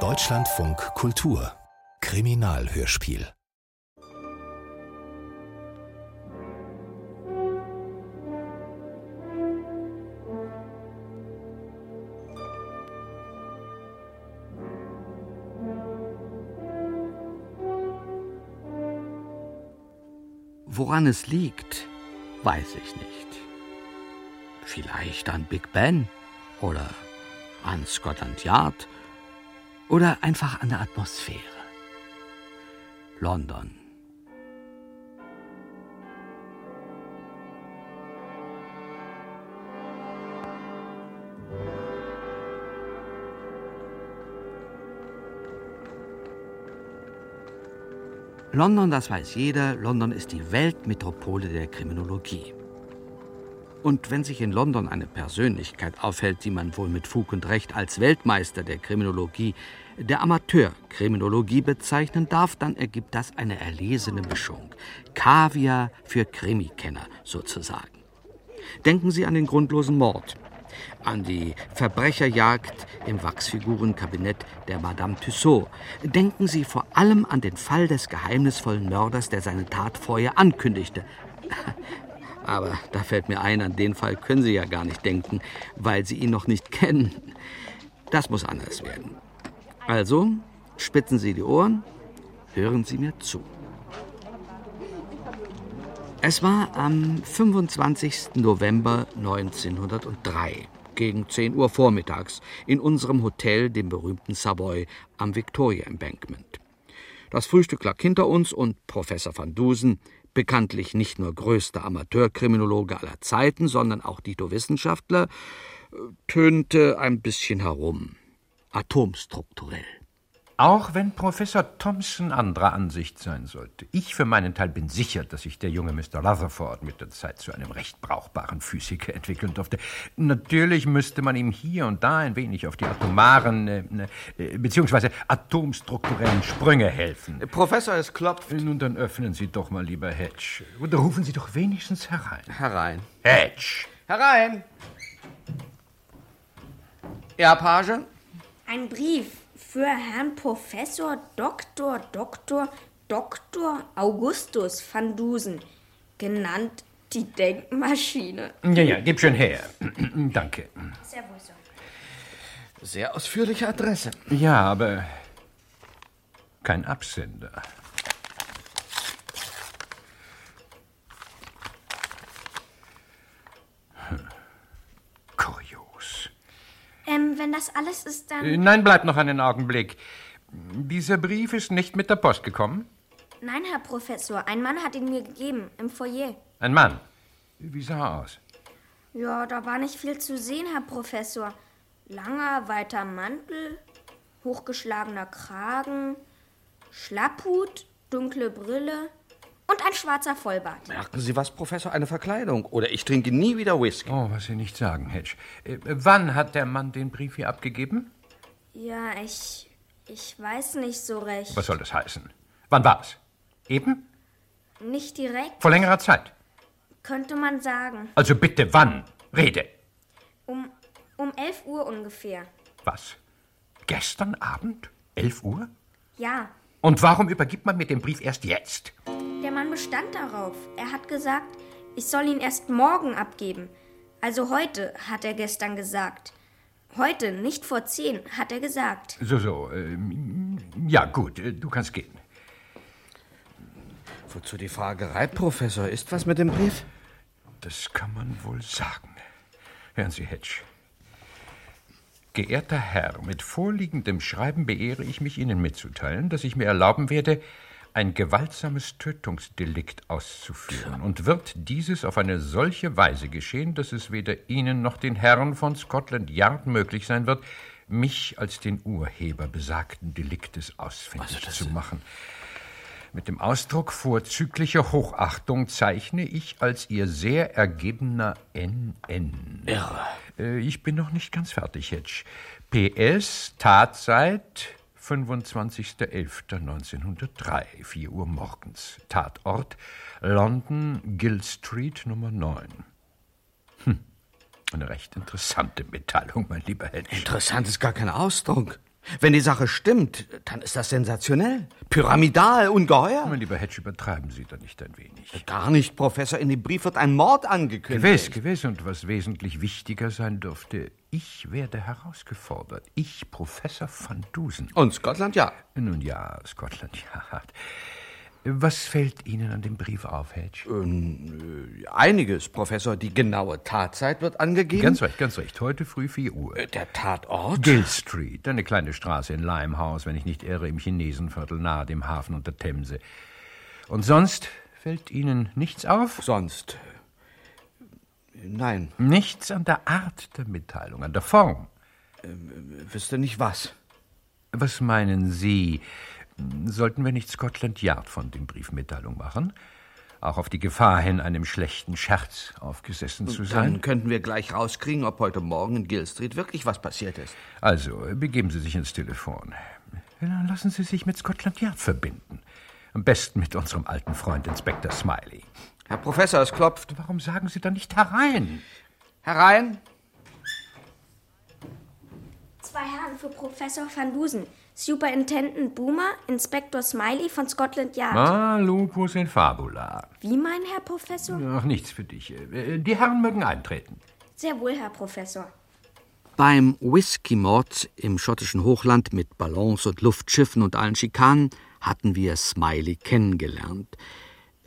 Deutschlandfunk Kultur Kriminalhörspiel Woran es liegt, weiß ich nicht. Vielleicht an Big Ben oder an Scotland Yard oder einfach an der Atmosphäre. London. London, das weiß jeder, London ist die Weltmetropole der Kriminologie. Und wenn sich in London eine Persönlichkeit aufhält, die man wohl mit Fug und Recht als Weltmeister der Kriminologie, der Amateurkriminologie bezeichnen darf, dann ergibt das eine erlesene Mischung. Kaviar für Krimikenner sozusagen. Denken Sie an den grundlosen Mord, an die Verbrecherjagd im Wachsfigurenkabinett der Madame Tussaud. Denken Sie vor allem an den Fall des geheimnisvollen Mörders, der seine Tat vorher ankündigte. Aber da fällt mir ein, an den Fall können Sie ja gar nicht denken, weil Sie ihn noch nicht kennen. Das muss anders werden. Also, spitzen Sie die Ohren, hören Sie mir zu. Es war am 25. November 1903 gegen 10 Uhr vormittags in unserem Hotel, dem berühmten Savoy, am Victoria Embankment. Das Frühstück lag hinter uns und Professor van Dusen, bekanntlich nicht nur größter Amateurkriminologe aller Zeiten, sondern auch Dito-Wissenschaftler, tönte ein bisschen herum. Atomstrukturell. Auch wenn Professor Thompson anderer Ansicht sein sollte. Ich für meinen Teil bin sicher, dass sich der junge Mr. Rutherford mit der Zeit zu einem recht brauchbaren Physiker entwickeln durfte. Natürlich müsste man ihm hier und da ein wenig auf die atomaren äh, äh, bzw. atomstrukturellen Sprünge helfen. Professor, es klopft. Nun, dann öffnen Sie doch mal, lieber Hedge. Oder rufen Sie doch wenigstens herein. Herein. Hedge! Herein! Ja, Page? Ein Brief für Herrn Professor Dr. Dr. Dr. Augustus van Dusen, genannt die Denkmaschine. Ja, ja, gib schon her. Danke. Servus. Sehr ausführliche Adresse. Ja, aber kein Absender. Hm. Kurios. Ähm, wenn das alles ist, dann. Äh, Nein, bleib noch einen Augenblick. Dieser Brief ist nicht mit der Post gekommen? Nein, Herr Professor, ein Mann hat ihn mir gegeben, im Foyer. Ein Mann. Wie sah er aus? Ja, da war nicht viel zu sehen, Herr Professor. Langer, weiter Mantel, hochgeschlagener Kragen, Schlapphut, dunkle Brille und ein schwarzer Vollbart. Merken Sie was, Professor? Eine Verkleidung. Oder ich trinke nie wieder Whisky. Oh, was Sie nicht sagen, Hedge. Äh, wann hat der Mann den Brief hier abgegeben? Ja, ich. Ich weiß nicht so recht. Was soll das heißen? Wann war's? Eben? Nicht direkt, Vor längerer Zeit. könnte man sagen. Also bitte, wann? Rede. Um, um 11 Uhr ungefähr. Was? Gestern Abend? 11 Uhr? Ja, Und warum übergibt man mir den Brief erst jetzt? Der Mann bestand darauf. Er hat gesagt, ich soll ihn erst morgen abgeben. Also heute, hat er gestern gesagt. Heute, nicht vor zehn, hat er gesagt. So, so. Ähm, ja, gut, äh, du kannst gehen. Wozu die Fragerei, Professor? Ist was mit dem Brief? Das kann man wohl sagen. Hören Sie, Hedge. Geehrter Herr, mit vorliegendem Schreiben beehre ich mich Ihnen mitzuteilen, dass ich mir erlauben werde, ein gewaltsames Tötungsdelikt auszuführen und wird dieses auf eine solche Weise geschehen, dass es weder Ihnen noch den Herren von Scotland Yard möglich sein wird, mich als den Urheber besagten Deliktes ausfindig Also zu machen. Mit dem Ausdruck vorzüglicher Hochachtung zeichne ich als Ihr sehr ergebener NN. Irre. Äh, Ich bin noch nicht ganz fertig, Hedge. PS, Tatzeit 25.11.1903, 4 Uhr morgens. Tatort London, Gill Street, Nummer 9. Hm. Eine recht interessante Mitteilung, mein lieber Hedge. Interessant ist gar kein Ausdruck. Wenn die Sache stimmt, dann ist das sensationell. Pyramidal, ungeheuer. Mein lieber Hedge, übertreiben Sie da nicht ein wenig. Gar nicht, Professor. In dem Brief wird ein Mord angekündigt. Gewiss, gewiss. Und was wesentlich wichtiger sein dürfte, ich werde herausgefordert. Ich, Professor van Dusen. Und Scotland ja. Nun ja, Scotland ja. Was fällt Ihnen an dem Brief auf, Hedge? Ähm, äh, einiges, Professor. Die genaue Tatzeit wird angegeben. Ganz recht, ganz recht. Heute früh 4 Uhr. Äh, Der Tatort? Gill Street, eine kleine Straße in Limehouse, wenn ich nicht irre, im Chinesenviertel nahe dem Hafen und der Themse. Und sonst fällt Ihnen nichts auf? Sonst. äh, Nein. Nichts an der Art der Mitteilung, an der Form. Wüsste nicht was. Was meinen Sie? Sollten wir nicht Scotland Yard von dem Brief Mitteilung machen? Auch auf die Gefahr hin, einem schlechten Scherz aufgesessen zu Dann sein? könnten wir gleich rauskriegen, ob heute Morgen in Gill Street wirklich was passiert ist. Also, begeben Sie sich ins Telefon. Dann lassen Sie sich mit Scotland Yard verbinden. Am besten mit unserem alten Freund Inspektor Smiley. Herr Professor, es klopft. Warum sagen Sie dann nicht herein? Herein. Zwei Herren für Professor van Dusen. Superintendent Boomer, Inspektor Smiley von Scotland Yard. Ah, lupus in fabula. Wie mein Herr Professor? Ach, nichts für dich. Äh, Die Herren mögen eintreten. Sehr wohl, Herr Professor. Beim Whisky-Mord im schottischen Hochland mit Ballons und Luftschiffen und allen Schikanen hatten wir Smiley kennengelernt.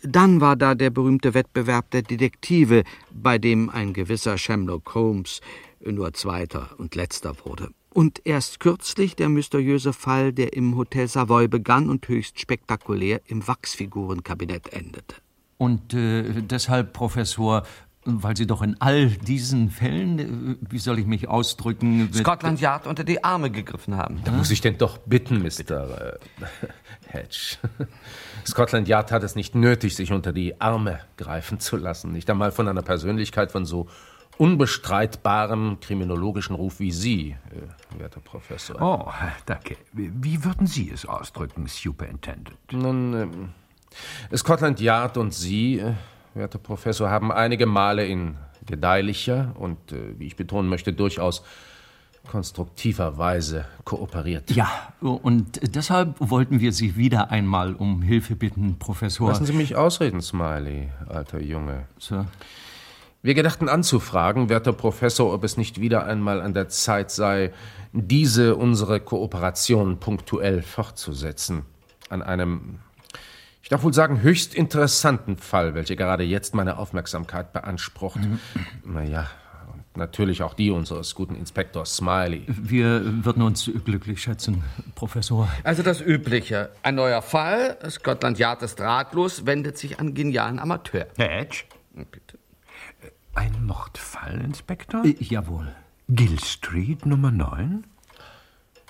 Dann war da der berühmte Wettbewerb der Detektive, bei dem ein gewisser Sherlock Holmes nur Zweiter und Letzter wurde. Und erst kürzlich der mysteriöse Fall, der im Hotel Savoy begann und höchst spektakulär im Wachsfigurenkabinett endete. Und äh, deshalb, Professor, weil Sie doch in all diesen Fällen, äh, wie soll ich mich ausdrücken, Scotland Yard unter die Arme gegriffen haben. Da muss ich denn doch bitten, Mr. Äh, Hedge. Scotland Yard hat es nicht nötig, sich unter die Arme greifen zu lassen. Nicht einmal von einer Persönlichkeit von so unbestreitbarem kriminologischen Ruf wie Sie, äh, werter Professor. Oh, danke. Wie würden Sie es ausdrücken, Superintendent? Nun, ähm, Scotland Yard und Sie, äh, werter Professor, haben einige Male in gedeihlicher und, äh, wie ich betonen möchte, durchaus konstruktiver Weise kooperiert. Ja, und deshalb wollten wir Sie wieder einmal um Hilfe bitten, Professor. Lassen Sie mich ausreden, Smiley, alter Junge. Sir. Wir gedachten anzufragen, werter Professor, ob es nicht wieder einmal an der Zeit sei, diese unsere Kooperation punktuell fortzusetzen. An einem, ich darf wohl sagen, höchst interessanten Fall, welcher gerade jetzt meine Aufmerksamkeit beansprucht. Naja, und natürlich auch die unseres guten Inspektors Smiley. Wir würden uns glücklich schätzen, Professor. Also das Übliche. Ein neuer Fall, Scotland Yard ist ratlos, wendet sich an genialen Amateur. Hedge? Bitte. Ein Mordfall, Inspektor? Äh, jawohl. Gill Street Nummer 9?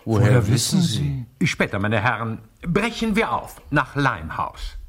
Woher wissen Sie? Später, meine Herren, brechen wir auf nach Limehouse.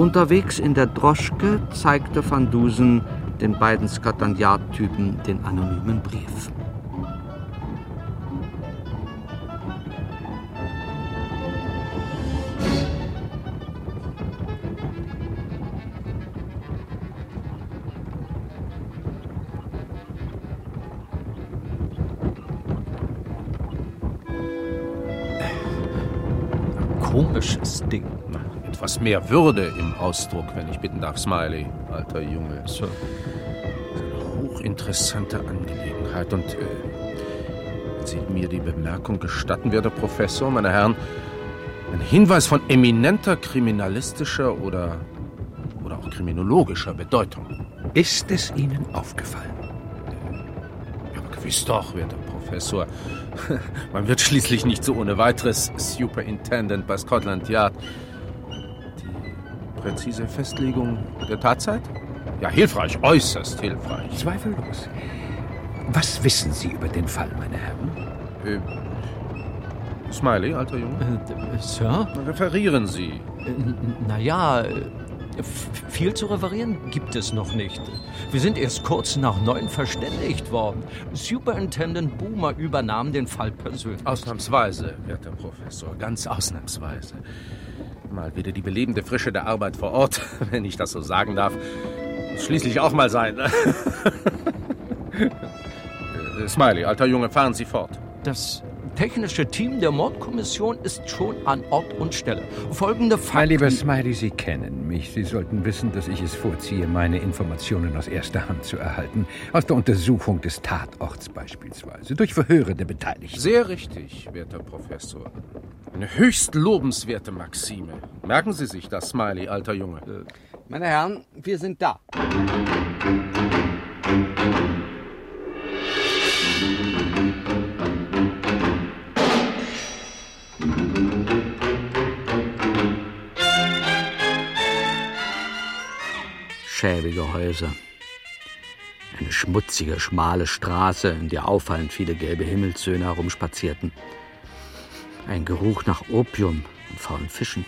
Unterwegs in der Droschke zeigte Van Dusen den beiden Scotland Yard-Typen den anonymen Brief. Komisches Ding. Etwas mehr Würde im Ausdruck, wenn ich bitten darf, Smiley, alter Junge. Sir. hochinteressante Angelegenheit. Und äh, wenn Sie mir die Bemerkung gestatten, werter Professor, meine Herren, ein Hinweis von eminenter kriminalistischer oder, oder auch kriminologischer Bedeutung. Ist es Ihnen aufgefallen? Ja, aber gewiss doch, werter Professor. Man wird schließlich nicht so ohne weiteres Superintendent bei Scotland Yard. Präzise Festlegung der Tatzeit? Ja, hilfreich, äußerst hilfreich. Zweifellos. Was wissen Sie über den Fall, meine Herren? Äh, Smiley, alter Junge? Äh, Sir? Referieren Sie. Äh, naja, äh, viel zu referieren gibt es noch nicht. Wir sind erst kurz nach neun verständigt worden. Superintendent Boomer übernahm den Fall persönlich. Ausnahmsweise, werter Professor, ganz ausnahmsweise. Mal wieder die belebende Frische der Arbeit vor Ort, wenn ich das so sagen darf. Muss schließlich auch mal sein. Ne? Smiley, alter Junge, fahren Sie fort. Das technische Team der Mordkommission ist schon an Ort und Stelle. Folgende Fakten... Mein lieber Smiley, Sie kennen mich. Sie sollten wissen, dass ich es vorziehe, meine Informationen aus erster Hand zu erhalten. Aus der Untersuchung des Tatorts beispielsweise. Durch Verhöre der Beteiligten. Sehr richtig, werter Professor. Eine höchst lobenswerte Maxime. Merken Sie sich das, Smiley, alter Junge. Meine Herren, wir sind da. Schäbige Häuser. Eine schmutzige, schmale Straße, in der auffallend viele gelbe Himmelssöhne herumspazierten. Ein Geruch nach Opium und faulen Fischen.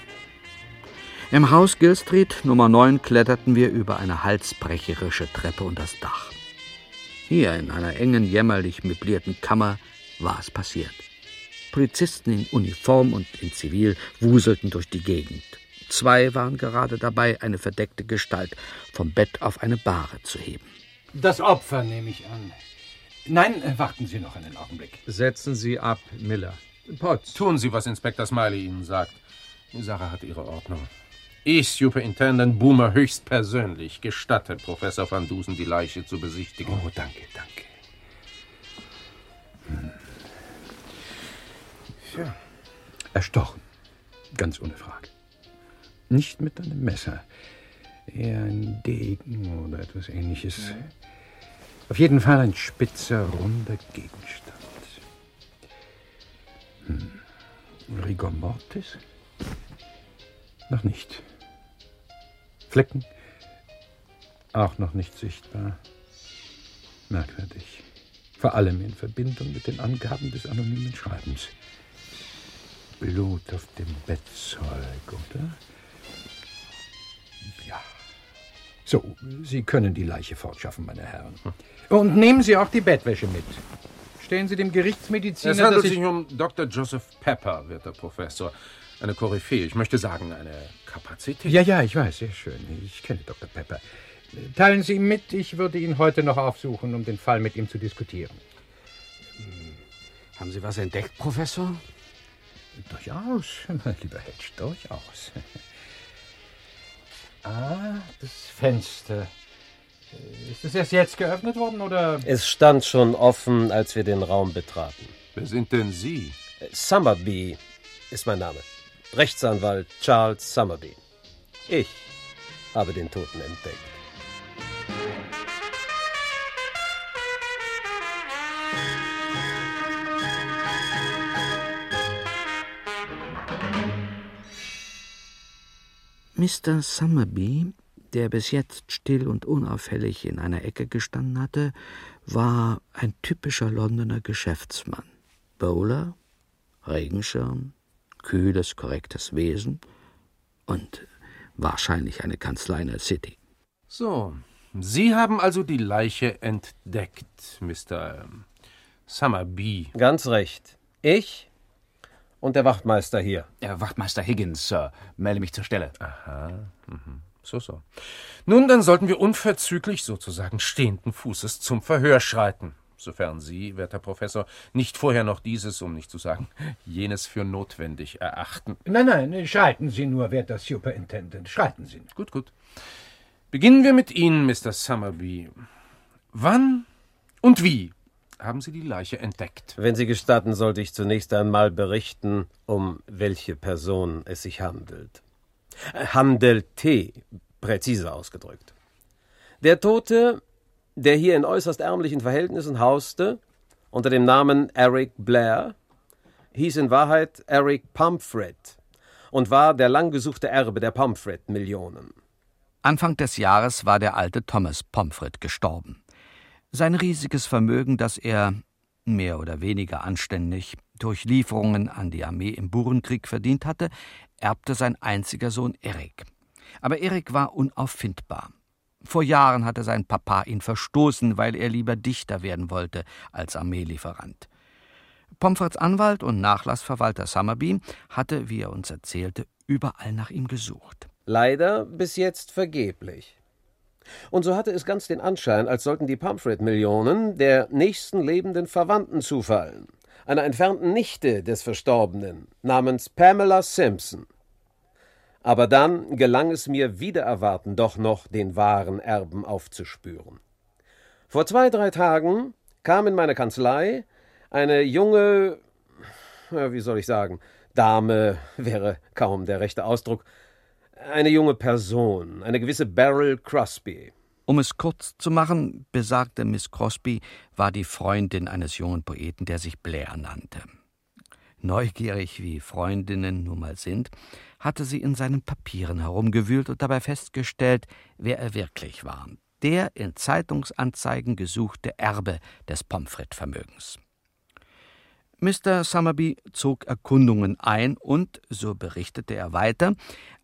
Im Haus Gill Street Nummer 9 kletterten wir über eine halsbrecherische Treppe und das Dach. Hier in einer engen, jämmerlich möblierten Kammer war es passiert. Polizisten in Uniform und in Zivil wuselten durch die Gegend. Zwei waren gerade dabei, eine verdeckte Gestalt vom Bett auf eine Bahre zu heben. Das Opfer nehme ich an. Nein, äh, warten Sie noch einen Augenblick. Setzen Sie ab, Miller. Potts. Tun Sie, was Inspektor Smiley Ihnen sagt. Die Sache hat ihre Ordnung. Ich, Superintendent Boomer, höchstpersönlich gestatte Professor Van Dusen, die Leiche zu besichtigen. Oh, danke, danke. Hm. Ja. Erstochen. Ganz ohne Frage. Nicht mit einem Messer. Eher ein Degen oder etwas ähnliches. Mhm. Auf jeden Fall ein spitzer, runder Gegenstand. Hm. Rigor mortis? Noch nicht. Flecken? Auch noch nicht sichtbar. Merkwürdig. Vor allem in Verbindung mit den Angaben des anonymen Schreibens. Blut auf dem Bettzeug, oder? Ja. So, Sie können die Leiche fortschaffen, meine Herren. Und nehmen Sie auch die Bettwäsche mit. Stellen Sie dem Gerichtsmediziner. Es handelt sich um Dr. Joseph Pepper, werter Professor. Eine Koryphäe, ich möchte sagen, eine Kapazität. Ja, ja, ich weiß, sehr schön. Ich kenne Dr. Pepper. Teilen Sie ihm mit, ich würde ihn heute noch aufsuchen, um den Fall mit ihm zu diskutieren. Hm. Haben Sie was entdeckt, Professor? Durchaus, mein lieber Hedge, durchaus. Ah, das Fenster. Ist es erst jetzt geöffnet worden, oder? Es stand schon offen, als wir den Raum betraten. Wer sind denn Sie? Summerby ist mein Name. Rechtsanwalt Charles Summerby. Ich habe den Toten entdeckt. Mr. Summerby, der bis jetzt still und unauffällig in einer Ecke gestanden hatte, war ein typischer Londoner Geschäftsmann. Bowler, Regenschirm, kühles, korrektes Wesen und wahrscheinlich eine Kanzlei in der City. So, Sie haben also die Leiche entdeckt, Mr. Summerby. Ganz recht. Ich und der Wachtmeister hier. Der Wachtmeister Higgins, Sir. Melde mich zur Stelle. Aha. Mhm. So, so. Nun, dann sollten wir unverzüglich, sozusagen stehenden Fußes, zum Verhör schreiten sofern Sie, werter Professor, nicht vorher noch dieses, um nicht zu sagen, jenes für notwendig erachten. Nein, nein, schreiten Sie nur, werter Superintendent, schreiten Sie. Gut, gut. Beginnen wir mit Ihnen, Mr. Summerby. Wann und wie haben Sie die Leiche entdeckt? Wenn Sie gestatten, sollte ich zunächst einmal berichten, um welche Person es sich handelt. Handelte, präziser ausgedrückt. Der Tote der hier in äußerst ärmlichen Verhältnissen hauste, unter dem Namen Eric Blair, hieß in Wahrheit Eric Pomfret und war der lang gesuchte Erbe der Pomfret-Millionen. Anfang des Jahres war der alte Thomas Pomfret gestorben. Sein riesiges Vermögen, das er, mehr oder weniger anständig, durch Lieferungen an die Armee im Burenkrieg verdient hatte, erbte sein einziger Sohn Erik. Aber Erik war unauffindbar. Vor Jahren hatte sein Papa ihn verstoßen, weil er lieber Dichter werden wollte als Armeelieferant. Pomfrets Anwalt und Nachlassverwalter Summerby hatte, wie er uns erzählte, überall nach ihm gesucht. Leider bis jetzt vergeblich. Und so hatte es ganz den Anschein, als sollten die Pomfret-Millionen der nächsten lebenden Verwandten zufallen, einer entfernten Nichte des Verstorbenen namens Pamela Simpson. Aber dann gelang es mir wider Erwarten doch noch, den wahren Erben aufzuspüren. Vor zwei, drei Tagen kam in meine Kanzlei eine junge, wie soll ich sagen, Dame wäre kaum der rechte Ausdruck, eine junge Person, eine gewisse Beryl Crosby. Um es kurz zu machen, besagte Miss Crosby war die Freundin eines jungen Poeten, der sich Blair nannte. Neugierig wie Freundinnen nun mal sind, hatte sie in seinen Papieren herumgewühlt und dabei festgestellt, wer er wirklich war. Der in Zeitungsanzeigen gesuchte Erbe des Pomfret-Vermögens. Mr. Summerby zog Erkundungen ein und, so berichtete er weiter,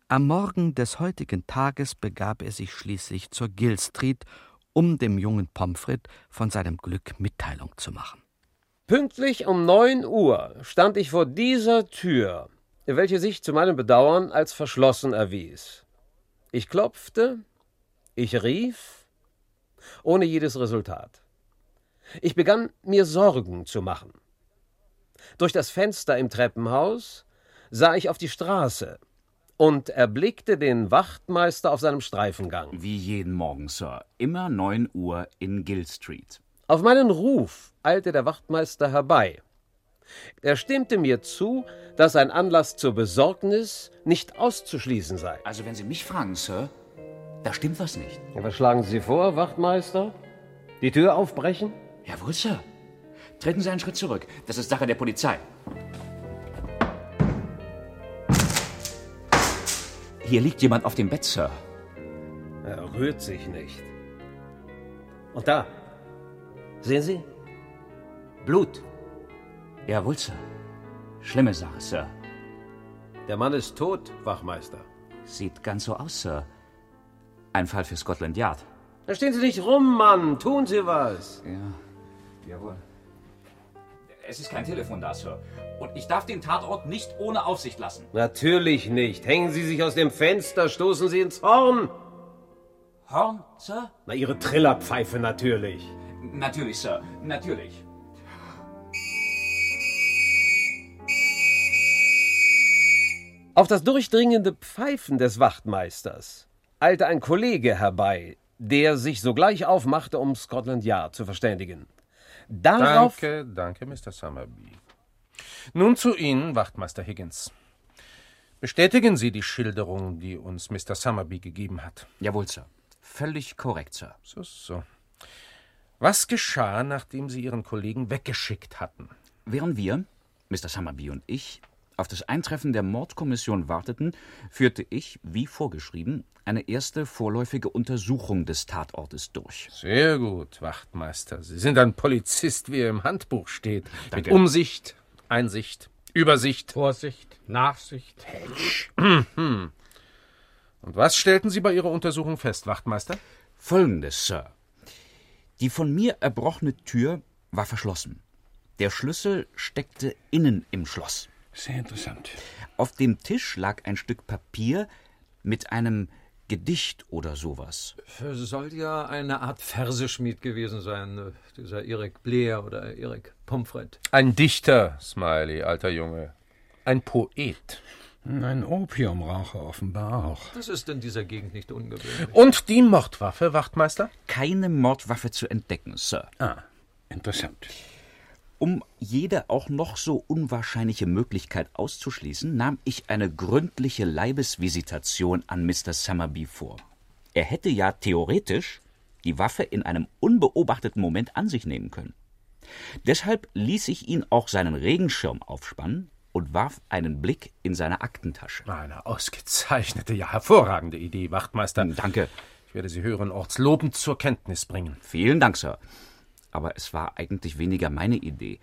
am Morgen des heutigen Tages begab er sich schließlich zur Gill Street, um dem jungen Pomfret von seinem Glück Mitteilung zu machen. Pünktlich um neun Uhr stand ich vor dieser Tür, welche sich zu meinem Bedauern als verschlossen erwies. Ich klopfte, ich rief, ohne jedes Resultat. Ich begann mir Sorgen zu machen. Durch das Fenster im Treppenhaus sah ich auf die Straße und erblickte den Wachtmeister auf seinem Streifengang. Wie jeden Morgen, Sir. Immer neun Uhr in Gill Street. Auf meinen Ruf eilte der Wachtmeister herbei. Er stimmte mir zu, dass ein Anlass zur Besorgnis nicht auszuschließen sei. Also, wenn Sie mich fragen, Sir, da stimmt was nicht. Ja, was schlagen Sie vor, Wachtmeister? Die Tür aufbrechen? Jawohl, Sir. Treten Sie einen Schritt zurück. Das ist Sache der Polizei. Hier liegt jemand auf dem Bett, Sir. Er rührt sich nicht. Und da. Sehen Sie? Blut. Jawohl, Sir. Schlimme Sache, Sir. Der Mann ist tot, Wachmeister. Sieht ganz so aus, Sir. Ein Fall für Scotland Yard. Da stehen Sie nicht rum, Mann. Tun Sie was. Ja. Jawohl. Es ist kein Telefon da, Sir. Und ich darf den Tatort nicht ohne Aufsicht lassen. Natürlich nicht. Hängen Sie sich aus dem Fenster, stoßen Sie ins Horn. Horn, Sir? Na, Ihre Trillerpfeife natürlich. Natürlich, Sir. Natürlich. Auf das durchdringende Pfeifen des Wachtmeisters eilte ein Kollege herbei, der sich sogleich aufmachte, um Scotland Yard zu verständigen. Darauf Danke, danke, Mr. Summerby. Nun zu Ihnen, Wachtmeister Higgins. Bestätigen Sie die Schilderung, die uns Mr. Summerby gegeben hat. Jawohl, Sir. Völlig korrekt, Sir. So, so. Was geschah, nachdem Sie Ihren Kollegen weggeschickt hatten? Während wir, Mr. Summerby und ich, auf das Eintreffen der Mordkommission warteten, führte ich, wie vorgeschrieben, eine erste vorläufige Untersuchung des Tatortes durch. Sehr gut, Wachtmeister. Sie sind ein Polizist, wie er im Handbuch steht. Danke. Mit Umsicht, Einsicht, Übersicht. Vorsicht, Nachsicht. Und was stellten Sie bei Ihrer Untersuchung fest, Wachtmeister? Folgendes, Sir. Die von mir erbrochene Tür war verschlossen. Der Schlüssel steckte innen im Schloss. Sehr interessant. Auf dem Tisch lag ein Stück Papier mit einem Gedicht oder sowas. Soll ja eine Art Verseschmied gewesen sein, äh, dieser Erik Blair oder Erik Pomfret. Ein Dichter, Smiley, alter Junge. Ein Poet. Ein Opiumraucher offenbar auch. Das ist in dieser Gegend nicht ungewöhnlich. Und die Mordwaffe, Wachtmeister? Keine Mordwaffe zu entdecken, Sir. Ah, interessant. Um jede auch noch so unwahrscheinliche Möglichkeit auszuschließen, nahm ich eine gründliche Leibesvisitation an Mr. Summerby vor. Er hätte ja theoretisch die Waffe in einem unbeobachteten Moment an sich nehmen können. Deshalb ließ ich ihn auch seinen Regenschirm aufspannen und warf einen Blick in seine Aktentasche. Eine ausgezeichnete, ja hervorragende Idee, Wachtmeister. Danke. Ich werde Sie hören ortslobend zur Kenntnis bringen. Vielen Dank, Sir. Aber es war eigentlich weniger meine Idee.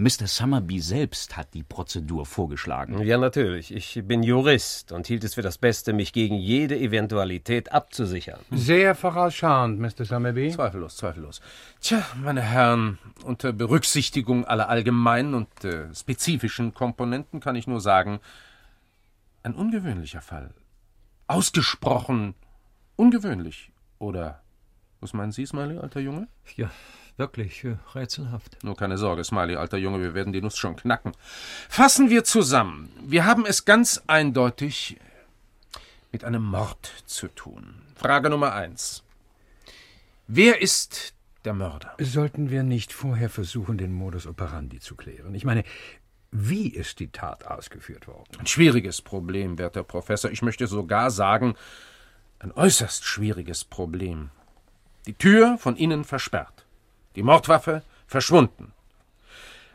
Mr. Summerby selbst hat die Prozedur vorgeschlagen. Ja, natürlich. Ich bin Jurist und hielt es für das Beste, mich gegen jede Eventualität abzusichern. Sehr vorausschauend, Mr. Summerby. Zweifellos, zweifellos. Tja, meine Herren, unter Berücksichtigung aller allgemeinen und äh, spezifischen Komponenten kann ich nur sagen, ein ungewöhnlicher Fall. Ausgesprochen ungewöhnlich. Oder was meinen Sie, Smiley, alter Junge? Ja, wirklich äh, rätselhaft. Nur keine Sorge, Smiley, alter Junge, wir werden die Nuss schon knacken. Fassen wir zusammen. Wir haben es ganz eindeutig mit einem Mord zu tun. Frage Nummer eins. Wer ist der Mörder? Sollten wir nicht vorher versuchen, den Modus operandi zu klären? Ich meine, wie ist die Tat ausgeführt worden? Ein schwieriges Problem, werter Professor. Ich möchte sogar sagen, ein äußerst schwieriges Problem. Die Tür von innen versperrt. Die Mordwaffe verschwunden.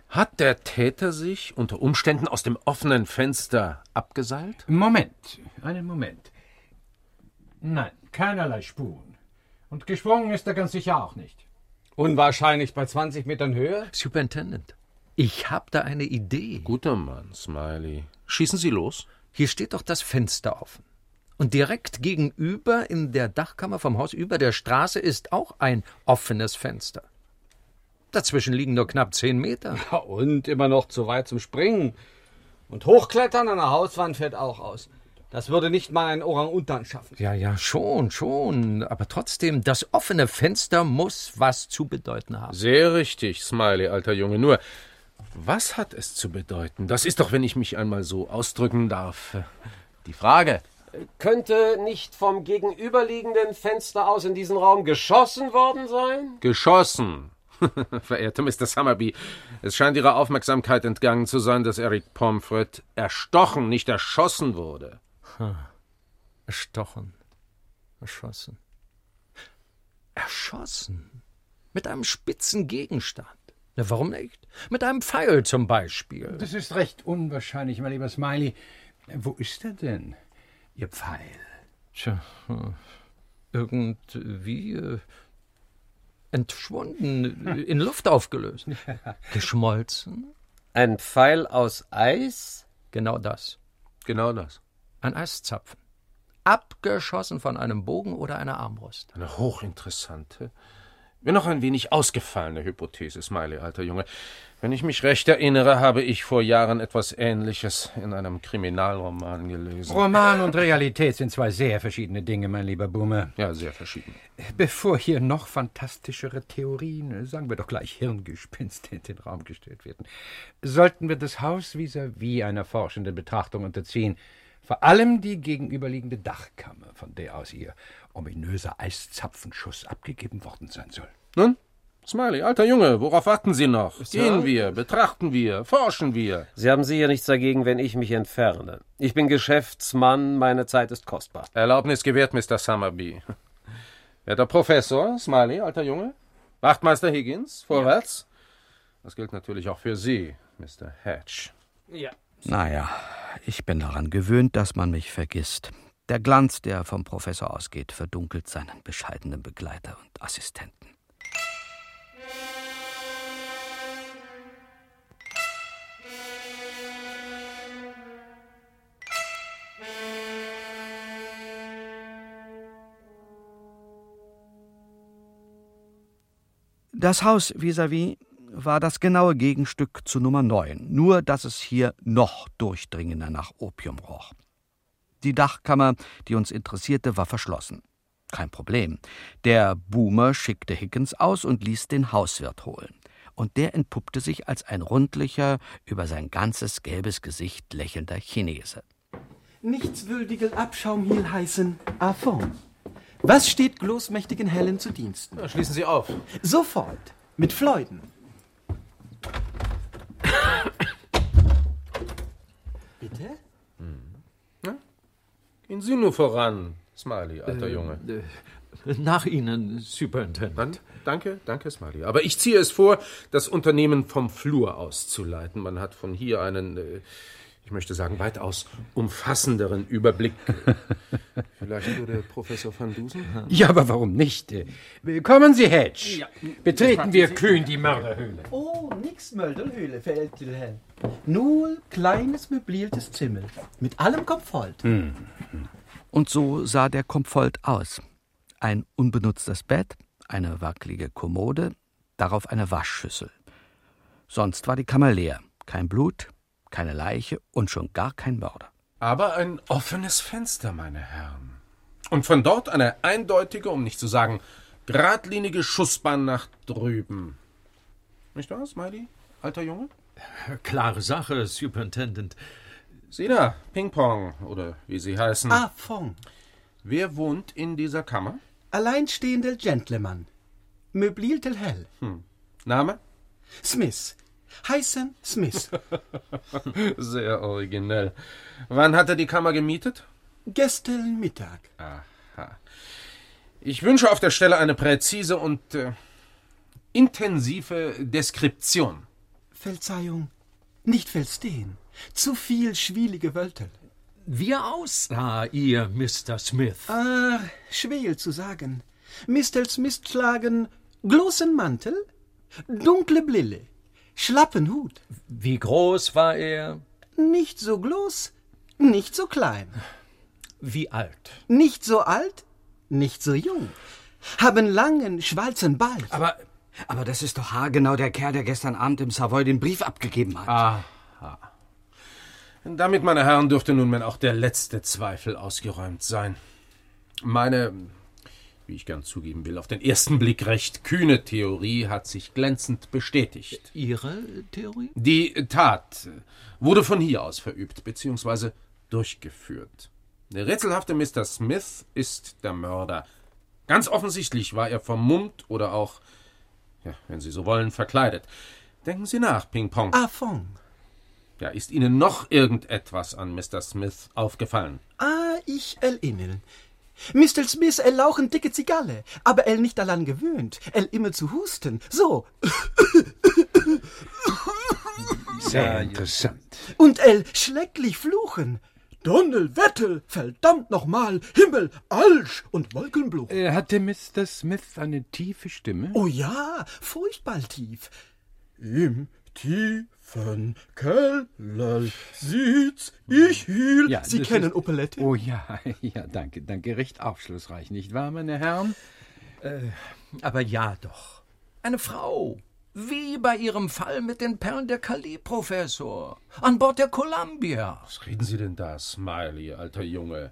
Hat der Täter sich unter Umständen aus dem offenen Fenster abgeseilt? Moment, einen Moment. Nein, keinerlei Spuren. Und gesprungen ist er ganz sicher auch nicht. Unwahrscheinlich bei 20 Metern Höhe? Superintendent, ich hab da eine Idee. Guter Mann, Smiley. Schießen Sie los. Hier steht doch das Fenster offen. Und direkt gegenüber in der Dachkammer vom Haus über der Straße ist auch ein offenes Fenster. Dazwischen liegen nur knapp zehn Meter. Ja, und immer noch zu weit zum Springen. Und hochklettern an der Hauswand fällt auch aus. Das würde nicht mal ein Orang-Utan schaffen. Ja, ja, schon, schon. Aber trotzdem, das offene Fenster muss was zu bedeuten haben. Sehr richtig, Smiley, alter Junge. Nur, was hat es zu bedeuten? Das ist doch, wenn ich mich einmal so ausdrücken darf, die Frage. Könnte nicht vom gegenüberliegenden Fenster aus in diesen Raum geschossen worden sein? Geschossen. Verehrter Mr. Summerby, es scheint Ihrer Aufmerksamkeit entgangen zu sein, dass Eric Pomfret erstochen, nicht erschossen wurde. Hm. Erstochen. Erschossen. Erschossen? Mit einem spitzen Gegenstand. Na, warum nicht? Mit einem Pfeil zum Beispiel. Das ist recht unwahrscheinlich, mein lieber Smiley. Wo ist er denn, Ihr Pfeil? Tja, irgendwie äh, entschwunden, in Luft aufgelöst. Geschmolzen? Ein Pfeil aus Eis? Genau das. Genau das. Ein Eiszapfen. Abgeschossen von einem Bogen oder einer Armbrust. Eine hochinteressante, mir noch ein wenig ausgefallene Hypothese, Smiley, alter Junge. Wenn ich mich recht erinnere, habe ich vor Jahren etwas Ähnliches in einem Kriminalroman gelesen. Roman und Realität sind zwei sehr verschiedene Dinge, mein lieber Boomer. Ja, sehr verschieden. Bevor hier noch fantastischere Theorien, sagen wir doch gleich Hirngespinste in den Raum gestellt werden, sollten wir das Haus vis-à-vis einer forschenden Betrachtung unterziehen. Vor allem die gegenüberliegende Dachkammer, von der aus ihr ominöser Eiszapfenschuss abgegeben worden sein soll. Nun, Smiley, alter Junge, worauf warten Sie noch? Gehen wir, betrachten wir, forschen wir. Sie haben sicher nichts dagegen, wenn ich mich entferne. Ich bin Geschäftsmann, meine Zeit ist kostbar. Erlaubnis gewährt, Mr. Summerby. Werter Professor, Smiley, alter Junge. Wachtmeister Higgins, vorwärts. Das gilt natürlich auch für Sie, Mr. Hatch. Ja. Naja, ich bin daran gewöhnt, dass man mich vergisst. Der Glanz, der vom Professor ausgeht, verdunkelt seinen bescheidenen Begleiter und Assistenten. Das Haus vis-à-vis -vis war das genaue Gegenstück zu Nummer 9, nur dass es hier noch durchdringender nach Opium roch. Die Dachkammer, die uns interessierte, war verschlossen. Kein Problem. Der Boomer schickte Higgins aus und ließ den Hauswirt holen. Und der entpuppte sich als ein rundlicher, über sein ganzes gelbes Gesicht lächelnder Chinese. Nichtswürdigen Abschaum hier heißen Affront. Was steht großmächtigen Helen zu Diensten? Ja, schließen Sie auf. Sofort. Mit Freuden. Bitte? Hm. Na? Gehen Sie nur voran, Smiley, alter Äh, Junge. äh, nach Ihnen, Superintendent. Danke, danke, Smiley. Aber ich ziehe es vor, das Unternehmen vom Flur aus zu leiten. Man hat von hier einen, äh, ich möchte sagen, weitaus umfassenderen Überblick. Vielleicht würde Professor van Dusen? Ja, aber warum nicht? Kommen Sie, Hedge. Betreten wir kühn die Mörderhöhle. Oh, nix Mörderhöhle, verehrter Herr. Nur kleines möbliertes Zimmer. Mit allem Komfort. Hm. Und so sah der Komfort aus. Ein unbenutztes Bett, eine wackelige Kommode, darauf eine Waschschüssel. Sonst war die Kammer leer. Kein Blut, keine Leiche und schon gar kein Mörder. Aber ein offenes Fenster, meine Herren. Und von dort eine eindeutige, um nicht zu sagen geradlinige Schussbahn nach drüben. Nicht wahr, Smiley, alter Junge? Klare Sache, Superintendent. Sieh da, Ping-Pong, oder wie sie heißen. Ah, Fong. Wer wohnt in dieser Kammer? Alleinstehender Gentleman. Möbliertel hell. Hm. Name? Smith. Heißen Smith. Sehr originell. Wann hat er die Kammer gemietet? Gestern Mittag. Aha. Ich wünsche auf der Stelle eine präzise und äh, intensive Deskription. Verzeihung, nicht verstehen. Zu viel schwierige Wörter. Wie aussah ihr, Mr. Smith? Ah, schwer zu sagen. Mr. Smith tragen großen Mantel, dunkle Brille, schlappen Hut. Wie groß war er? Nicht so groß, nicht so klein. Wie alt? Nicht so alt, nicht so jung. Haben langen, schwarzen Bart. Aber, aber das ist doch haargenau der Kerl, der gestern Abend im Savoy den Brief abgegeben hat. Aha. Damit, meine Herren, dürfte nunmehr auch der letzte Zweifel ausgeräumt sein. Meine, wie ich gern zugeben will, auf den ersten Blick recht kühne Theorie hat sich glänzend bestätigt. Ihre Theorie? Die Tat wurde von hier aus verübt, beziehungsweise durchgeführt. Der rätselhafte Mr. Smith ist der Mörder. Ganz offensichtlich war er vermummt oder auch, ja, wenn Sie so wollen, verkleidet. Denken Sie nach, Ping Pong. Ah, Fong. Ja, ist Ihnen noch irgendetwas an Mr. Smith aufgefallen? Ah, ich erinnere. Mr. Smith, er lauchen dicke Zigarre, aber er nicht daran gewöhnt, er immer zu husten. So. Sehr interessant. Und er schrecklich fluchen. Donnerwetter, verdammt nochmal, Himmel, Alsch und Wolkenbluch. Äh, hatte Mr. Smith eine tiefe Stimme? Oh ja, furchtbar tief. Im tiefen Keller sitz ich hier. Ja, Sie kennen ist- Opelette? Oh ja, ja, danke, danke. Recht aufschlussreich, nicht wahr, meine Herren? Äh, aber ja doch. Eine Frau. Wie bei Ihrem Fall mit den Perlen der Kali, Professor. An Bord der Columbia. Was reden Sie denn da, Smiley, alter Junge?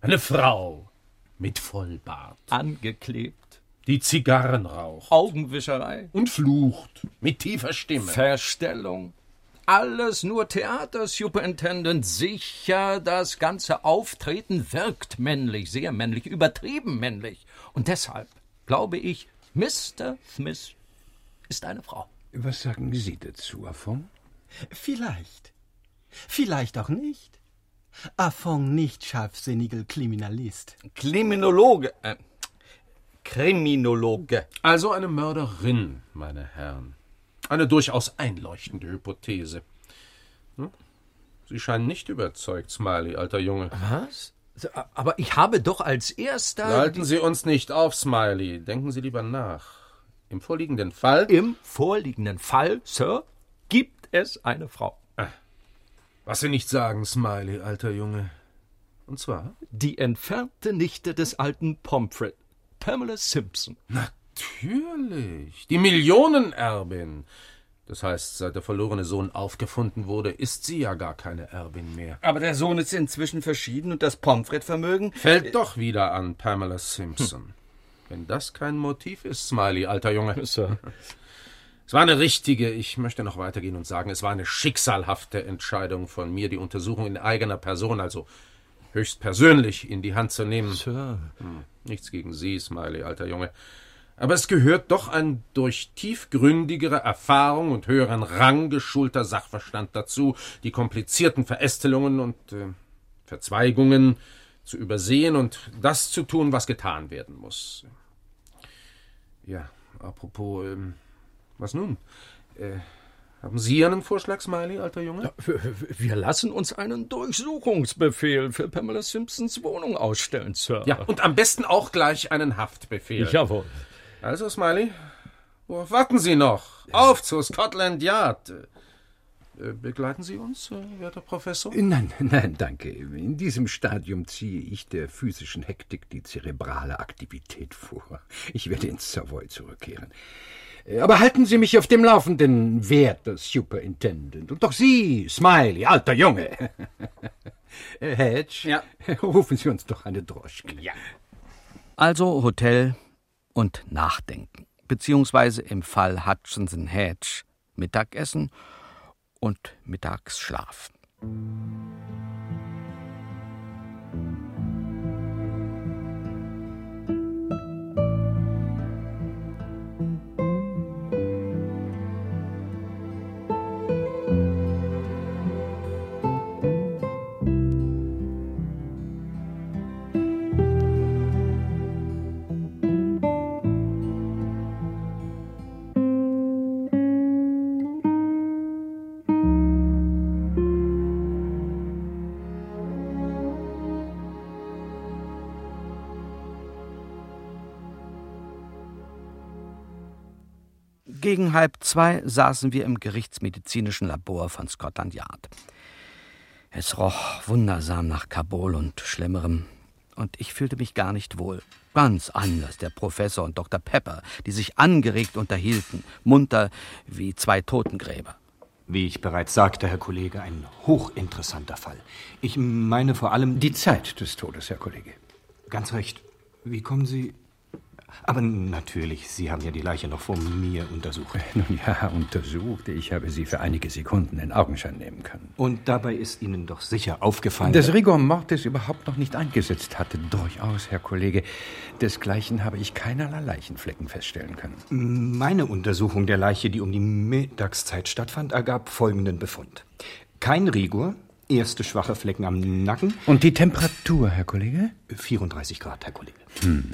Eine Frau mit Vollbart. Angeklebt. Die Zigarren raucht. Augenwischerei. Und flucht. Mit tiefer Stimme. Verstellung. Alles nur Theater, Superintendent. Sicher, das ganze Auftreten wirkt männlich, sehr männlich, übertrieben männlich. Und deshalb glaube ich, Mr. Smith ist eine Frau. Was sagen Sie dazu, Affon? Vielleicht. Vielleicht auch nicht. Affong nicht scharfsinniger Kriminalist. Kriminologe. Äh, Kriminologe. Also eine Mörderin, meine Herren. Eine durchaus einleuchtende Hypothese. Hm? Sie scheinen nicht überzeugt, Smiley, alter Junge. Was? Aber ich habe doch als erster. Halten Sie uns nicht auf, Smiley. Denken Sie lieber nach. Im vorliegenden Fall. Im vorliegenden Fall, Sir, gibt es eine Frau. Was Sie nicht sagen, Smiley, alter Junge. Und zwar? Die entfernte Nichte des alten Pomfret, Pamela Simpson. Natürlich. Die Millionenerbin. Das heißt, seit der verlorene Sohn aufgefunden wurde, ist sie ja gar keine Erbin mehr. Aber der Sohn ist inzwischen verschieden und das Pomfret-Vermögen Fällt doch wieder an Pamela Simpson. Wenn das kein Motiv ist, Smiley, alter Junge. Sir. Es war eine richtige, ich möchte noch weitergehen und sagen, es war eine schicksalhafte Entscheidung von mir, die Untersuchung in eigener Person, also höchst persönlich, in die Hand zu nehmen. Sir. Hm, nichts gegen Sie, Smiley, alter Junge. Aber es gehört doch ein durch tiefgründigere Erfahrung und höheren Rang geschulter Sachverstand dazu, die komplizierten Verästelungen und äh, Verzweigungen zu übersehen und das zu tun, was getan werden muss. Ja, apropos, ähm, was nun? Äh, Haben Sie einen Vorschlag, Smiley, alter Junge? Wir lassen uns einen Durchsuchungsbefehl für Pamela Simpsons Wohnung ausstellen, Sir. Ja, und am besten auch gleich einen Haftbefehl. Jawohl. Also, Smiley, worauf warten Sie noch? Auf zu Scotland Yard. Äh, Begleiten Sie uns, äh, werter Professor? Nein, nein, danke. In diesem Stadium ziehe ich der physischen Hektik die zerebrale Aktivität vor. Ich werde ins Savoy zurückkehren. Äh, Aber halten Sie mich auf dem Laufenden, werter Superintendent. Und doch Sie, Smiley, alter Junge. Äh, Hedge, Ja. rufen Sie uns doch eine Droschke. Ja. Also Hotel und Nachdenken. Beziehungsweise im Fall Hutchinson Hedge Mittagessen und Mittagsschlaf. Halb zwei saßen wir im gerichtsmedizinischen Labor von Scotland Yard. Es roch wundersam nach Kabul und Schlimmerem. Und ich fühlte mich gar nicht wohl. Ganz anders der Professor und Dr. Pepper, die sich angeregt unterhielten, munter wie zwei Totengräber. Wie ich bereits sagte, Herr Kollege, ein hochinteressanter Fall. Ich meine vor allem. Die Zeit des Todes, Herr Kollege. Ganz recht. Wie kommen Sie. Aber natürlich, Sie haben ja die Leiche noch vor mir untersucht. Nun ja, untersucht. Ich habe sie für einige Sekunden in Augenschein nehmen können. Und dabei ist Ihnen doch sicher aufgefallen. Dass Rigor Mortis überhaupt noch nicht eingesetzt hatte. Durchaus, Herr Kollege. Desgleichen habe ich keinerlei Leichenflecken feststellen können. Meine Untersuchung der Leiche, die um die Mittagszeit stattfand, ergab folgenden Befund. Kein Rigor, erste schwache Flecken am Nacken. Und die Temperatur, Herr Kollege? 34 Grad, Herr Kollege. Hm,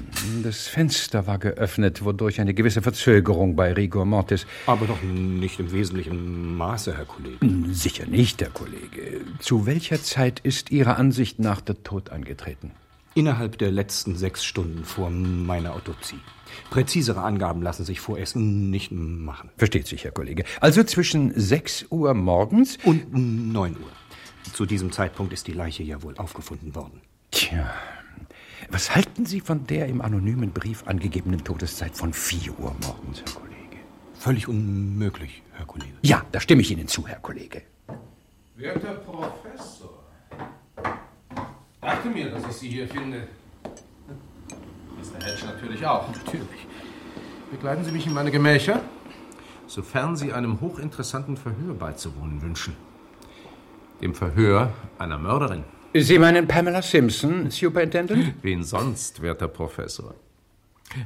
das Fenster war geöffnet, wodurch eine gewisse Verzögerung bei Rigor Mortis. Aber doch nicht im wesentlichen Maße, Herr Kollege. Sicher nicht, Herr Kollege. Zu welcher Zeit ist Ihrer Ansicht nach der Tod eingetreten? Innerhalb der letzten sechs Stunden vor meiner Autopsie. Präzisere Angaben lassen sich vorerst nicht machen. Versteht sich, Herr Kollege. Also zwischen 6 Uhr morgens und 9 Uhr. Zu diesem Zeitpunkt ist die Leiche ja wohl aufgefunden worden. Tja, was halten Sie von der im anonymen Brief angegebenen Todeszeit von 4 Uhr morgens, Herr Kollege? Völlig unmöglich, Herr Kollege. Ja, da stimme ich Ihnen zu, Herr Kollege. Werter Professor, dachte mir, dass ich Sie hier finde. Mr. Hedge natürlich auch. Natürlich. Begleiten Sie mich in meine Gemächer, sofern Sie einem hochinteressanten Verhör beizuwohnen wünschen. Dem Verhör einer Mörderin. Sie meinen Pamela Simpson, Superintendent? Wen sonst, werter Professor?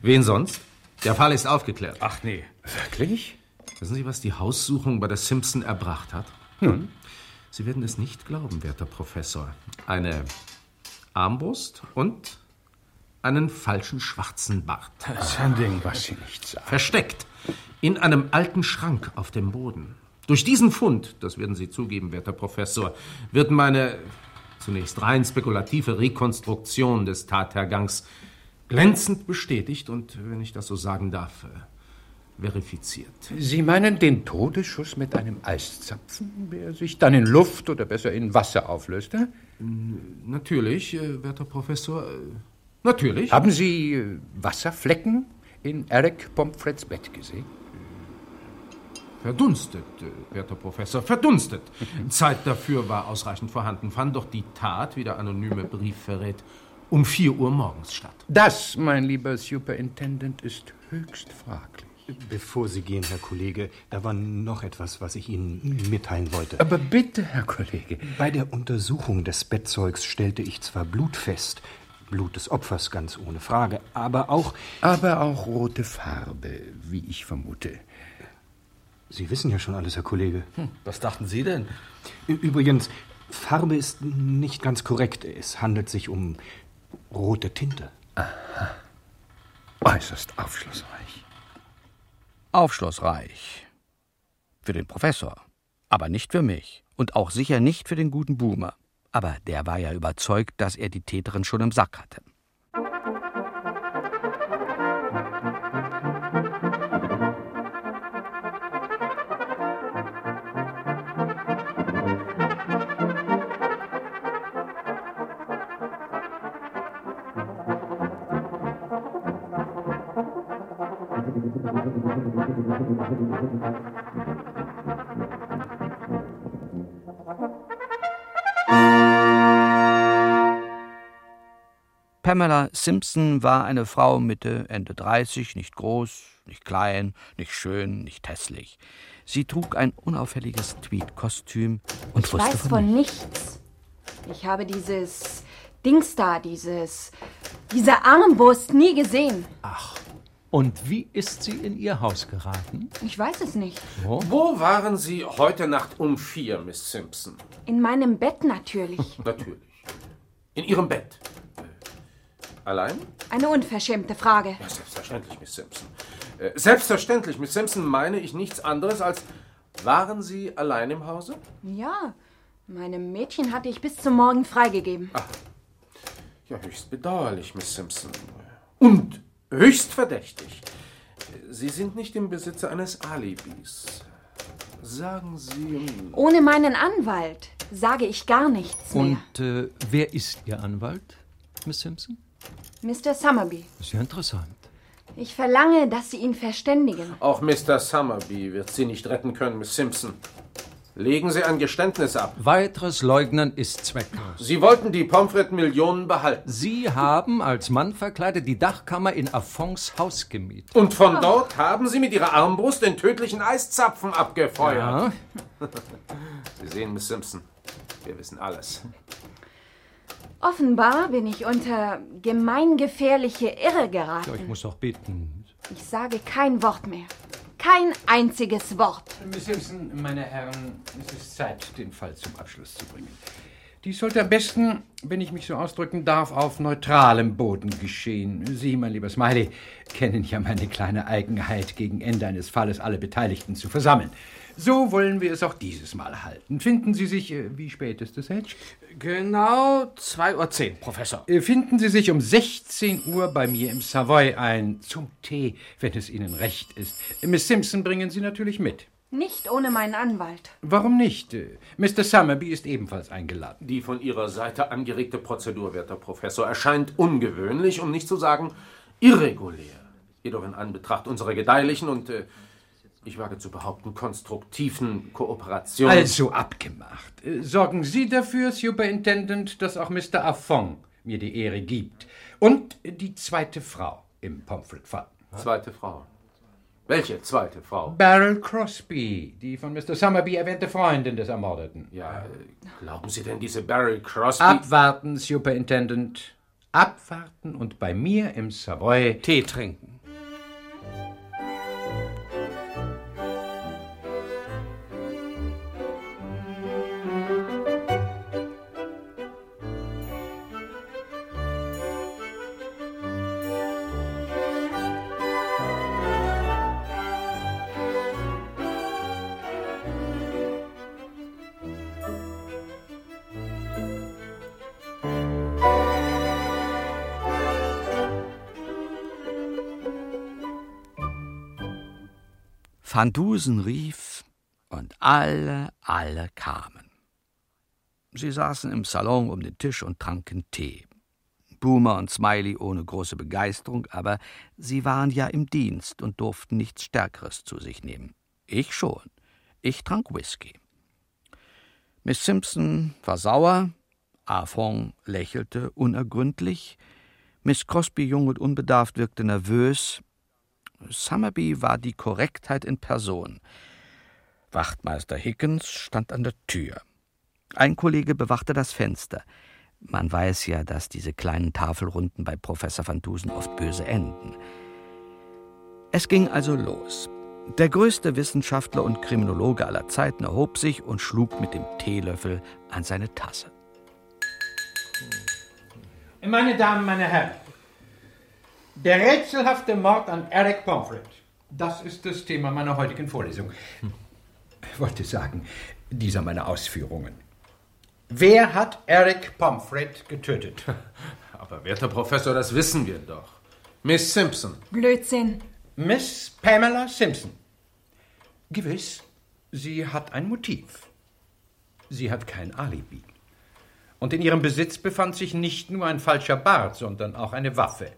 Wen sonst? Der Fall ist aufgeklärt. Ach nee. Wirklich? Wissen Sie, was die Haussuchung bei der Simpson erbracht hat? Nun? Sie werden es nicht glauben, werter Professor. Eine Armbrust und einen falschen schwarzen Bart. Das ist ein Ding, was Sie nicht sagen. Versteckt in einem alten Schrank auf dem Boden. Durch diesen Fund, das werden Sie zugeben, werter Professor, wird meine zunächst rein spekulative Rekonstruktion des Tathergangs glänzend bestätigt und, wenn ich das so sagen darf, äh, verifiziert. Sie meinen den Todesschuss mit einem Eiszapfen, der sich dann in Luft oder besser in Wasser auflöste? Natürlich, äh, werter Professor, äh, natürlich. Haben Sie Wasserflecken in Eric Pomfrets Bett gesehen? Verdunstet, äh, werter Professor, verdunstet. Zeit dafür war ausreichend vorhanden, fand doch die Tat, wie der anonyme Brief verrät, um 4 Uhr morgens statt. Das, mein lieber Superintendent, ist höchst fraglich. Bevor Sie gehen, Herr Kollege, da war noch etwas, was ich Ihnen mitteilen wollte. Aber bitte, Herr Kollege. Bei der Untersuchung des Bettzeugs stellte ich zwar Blut fest, Blut des Opfers ganz ohne Frage, aber auch. Aber auch rote Farbe, wie ich vermute. Sie wissen ja schon alles, Herr Kollege. Hm, was dachten Sie denn? Übrigens, Farbe ist nicht ganz korrekt. Es handelt sich um rote Tinte. Aha. Äußerst aufschlussreich. Aufschlussreich. Für den Professor. Aber nicht für mich. Und auch sicher nicht für den guten Boomer. Aber der war ja überzeugt, dass er die Täterin schon im Sack hatte. Pamela Simpson war eine Frau Mitte, Ende 30, nicht groß, nicht klein, nicht schön, nicht hässlich. Sie trug ein unauffälliges Tweed-Kostüm und ich wusste weiß von nichts. Ich habe dieses Dings da, dieses. diese Armbrust nie gesehen. Und wie ist sie in Ihr Haus geraten? Ich weiß es nicht. Wo waren Sie heute Nacht um vier, Miss Simpson? In meinem Bett natürlich. Natürlich. In Ihrem Bett. Äh, Allein? Eine unverschämte Frage. Ja, selbstverständlich, Miss Simpson. Äh, selbstverständlich, Miss Simpson, meine ich nichts anderes als. Waren Sie allein im Hause? Ja, meinem Mädchen hatte ich bis zum Morgen freigegeben. Ja, höchst bedauerlich, Miss Simpson. Und höchst verdächtig. Sie sind nicht im Besitze eines Alibis. Sagen Sie. Ohne meinen Anwalt sage ich gar nichts mehr. Und äh, wer ist Ihr Anwalt, Miss Simpson? Mr. Summerby, Sehr interessant. ich verlange, dass Sie ihn verständigen. Auch Mr. Summerby wird Sie nicht retten können, Miss Simpson. Legen Sie ein Geständnis ab. Weiteres Leugnen ist zwecklos. Sie wollten die Pomfret-Millionen behalten. Sie haben als Mann verkleidet die Dachkammer in Affons Haus gemietet. Und von dort haben Sie mit Ihrer Armbrust den tödlichen Eiszapfen abgefeuert. Ja. Sie sehen, Miss Simpson, wir wissen alles. Offenbar bin ich unter gemeingefährliche Irre geraten. Ja, ich muss auch bitten. Ich sage kein Wort mehr. Kein einziges Wort. Miss Simpson, meine Herren, es ist Zeit, den Fall zum Abschluss zu bringen. Dies sollte am besten, wenn ich mich so ausdrücken darf, auf neutralem Boden geschehen. Sie, mein lieber Smiley, kennen ja meine kleine Eigenheit, gegen Ende eines Falles alle Beteiligten zu versammeln. So wollen wir es auch dieses Mal halten. Finden Sie sich, äh, wie spät ist es, Hedge? Genau 2.10 Uhr, Professor. Äh, Finden Sie sich um 16 Uhr bei mir im Savoy ein, zum Tee, wenn es Ihnen recht ist. Miss Simpson bringen Sie natürlich mit. Nicht ohne meinen Anwalt. Warum nicht? Äh, Mr. Summerby ist ebenfalls eingeladen. Die von Ihrer Seite angeregte Prozedur, werter Professor, erscheint ungewöhnlich, um nicht zu sagen irregulär. Jedoch in Anbetracht unserer gedeihlichen und, äh, ich wage zu behaupten, konstruktiven Kooperation. Also abgemacht. Äh, Sorgen Sie dafür, Superintendent, dass auch Mr. Affong mir die Ehre gibt. Und die zweite Frau im Pomfret-Fall. Zweite Frau. Welche zweite Frau? Beryl Crosby, die von Mr. Summerby erwähnte Freundin des Ermordeten. Ja, äh, glauben Sie denn, diese Beryl Crosby... Abwarten, Superintendent. Abwarten und bei mir im Savoy Tee trinken. Van Dusen rief und alle, alle kamen. Sie saßen im Salon um den Tisch und tranken Tee. Boomer und Smiley ohne große Begeisterung, aber sie waren ja im Dienst und durften nichts Stärkeres zu sich nehmen. Ich schon. Ich trank Whisky. Miss Simpson war sauer, Afon lächelte unergründlich, Miss Crosby jung und unbedarft wirkte nervös, Summerby war die Korrektheit in Person. Wachtmeister Hickens stand an der Tür. Ein Kollege bewachte das Fenster. Man weiß ja, dass diese kleinen Tafelrunden bei Professor van Dusen oft böse enden. Es ging also los. Der größte Wissenschaftler und Kriminologe aller Zeiten erhob sich und schlug mit dem Teelöffel an seine Tasse. Meine Damen, meine Herren, der rätselhafte Mord an Eric Pomfret. Das ist das Thema meiner heutigen Vorlesung. wollte sagen, dieser meiner Ausführungen. Wer hat Eric Pomfret getötet? Aber werter Professor, das wissen wir doch. Miss Simpson. Blödsinn. Miss Pamela Simpson. Gewiss, sie hat ein Motiv. Sie hat kein Alibi. Und in ihrem Besitz befand sich nicht nur ein falscher Bart, sondern auch eine Waffe,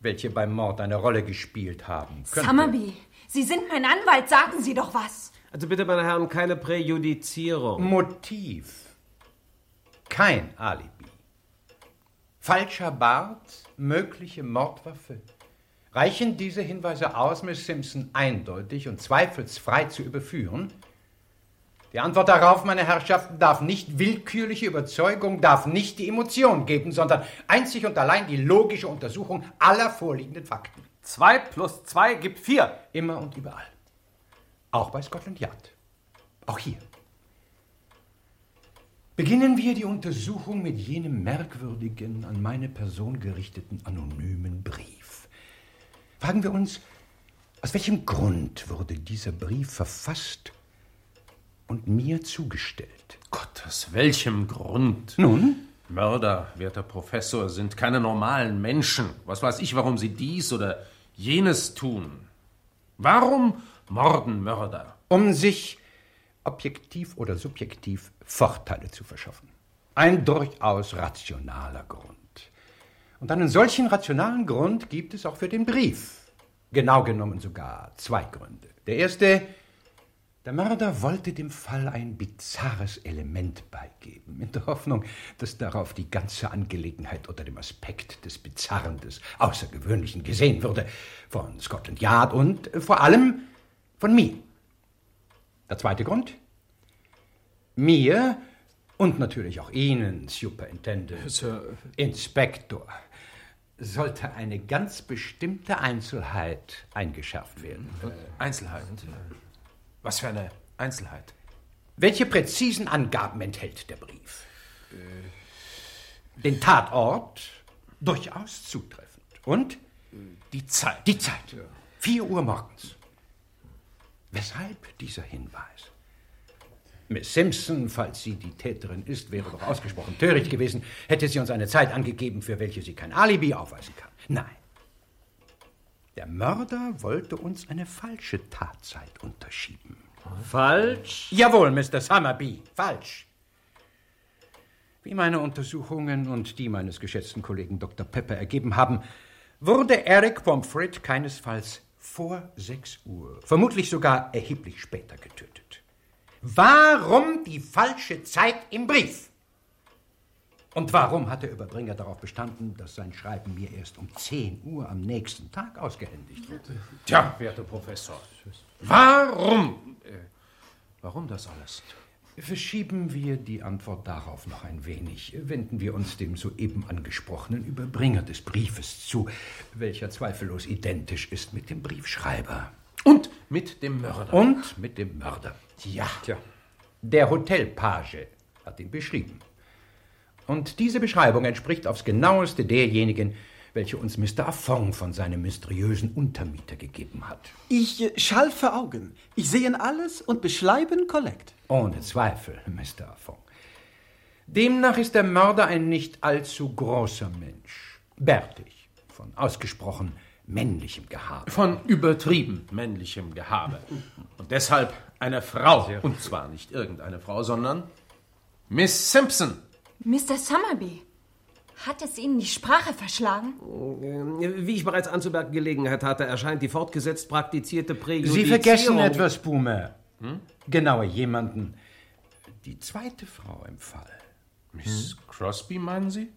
welche beim Mord eine Rolle gespielt haben könnte. Summerby, Sie sind mein Anwalt, sagen Sie doch was. Also bitte, meine Herren, keine Präjudizierung. Motiv. Kein Alibi. Falscher Bart, mögliche Mordwaffe. Reichen diese Hinweise aus, Miss Simpson eindeutig und zweifelsfrei zu überführen? Die Antwort darauf, meine Herrschaften, darf nicht willkürliche Überzeugung, darf nicht die Emotion geben, sondern einzig und allein die logische Untersuchung aller vorliegenden Fakten. Zwei plus zwei gibt vier. Immer und überall. Auch bei Scotland Yard. Auch hier. Beginnen wir die Untersuchung mit jenem merkwürdigen, an meine Person gerichteten anonymen Brief. Fragen wir uns, aus welchem Grund wurde dieser Brief verfasst und mir zugestellt? Gott, aus welchem Grund? Nun? Mörder, werter Professor, sind keine normalen Menschen. Was weiß ich, warum sie dies oder jenes tun. Warum morden Mörder? Um sich objektiv oder subjektiv Vorteile zu verschaffen. Ein durchaus rationaler Grund. Und einen solchen rationalen Grund gibt es auch für den Brief. Genau genommen sogar zwei Gründe. Der erste, der Mörder wollte dem Fall ein bizarres Element beigeben, in der Hoffnung, dass darauf die ganze Angelegenheit unter dem Aspekt des Bizarren, des Außergewöhnlichen gesehen würde, von Scotland Yard und vor allem von mir. Der zweite Grund? Mir und natürlich auch Ihnen, Superintendent, Sir. Inspektor, sollte eine ganz bestimmte Einzelheit eingeschärft werden. Einzelheit? Was für eine Einzelheit? Welche präzisen Angaben enthält der Brief? Den Tatort durchaus zutreffend. Und? Die Zeit. Die Zeit. Vier Uhr morgens. Weshalb dieser Hinweis? Miss Simpson, falls sie die Täterin ist, wäre doch ausgesprochen töricht gewesen, hätte sie uns eine Zeit angegeben, für welche sie kein Alibi aufweisen kann. Nein. Der Mörder wollte uns eine falsche Tatzeit unterschieben. Falsch? Jawohl, Mr. Summerby, falsch. Wie meine Untersuchungen und die meines geschätzten Kollegen Dr. Pepper ergeben haben, wurde Eric Pomfret keinesfalls vor 6 Uhr, vermutlich sogar erheblich später getötet. Warum die falsche Zeit im Brief? Und warum hat der Überbringer darauf bestanden, dass sein Schreiben mir erst um 10 Uhr am nächsten Tag ausgehändigt wird? Tja, werter Professor, warum? Äh, warum das alles? Verschieben wir die Antwort darauf noch ein wenig. Wenden wir uns dem soeben angesprochenen Überbringer des Briefes zu, welcher zweifellos identisch ist mit dem Briefschreiber. Und mit dem Mörder. Und mit dem Mörder. Ja. Tja. Der Hotelpage hat ihn beschrieben. Und diese Beschreibung entspricht aufs genaueste derjenigen, welche uns Mr. Affong von seinem mysteriösen Untermieter gegeben hat. Ich schall für Augen. Ich sehen alles und beschreiben korrekt. Ohne Zweifel, Mr. Affong. Demnach ist der Mörder ein nicht allzu großer Mensch. Bärtig, von ausgesprochen männlichem Gehabe. Von übertrieben männlichem Gehabe. Und deshalb eine Frau. Und zwar nicht irgendeine Frau, sondern Miss Simpson. Mr. Summerby, hat es Ihnen die Sprache verschlagen? Äh, Wie ich bereits anzumerken Gelegenheit hatte, erscheint die fortgesetzt praktizierte Präjudizierung... Sie vergessen etwas, Boomer. Hm? Genauer jemanden. Die zweite Frau im Fall. Miss Crosby, meinen Sie?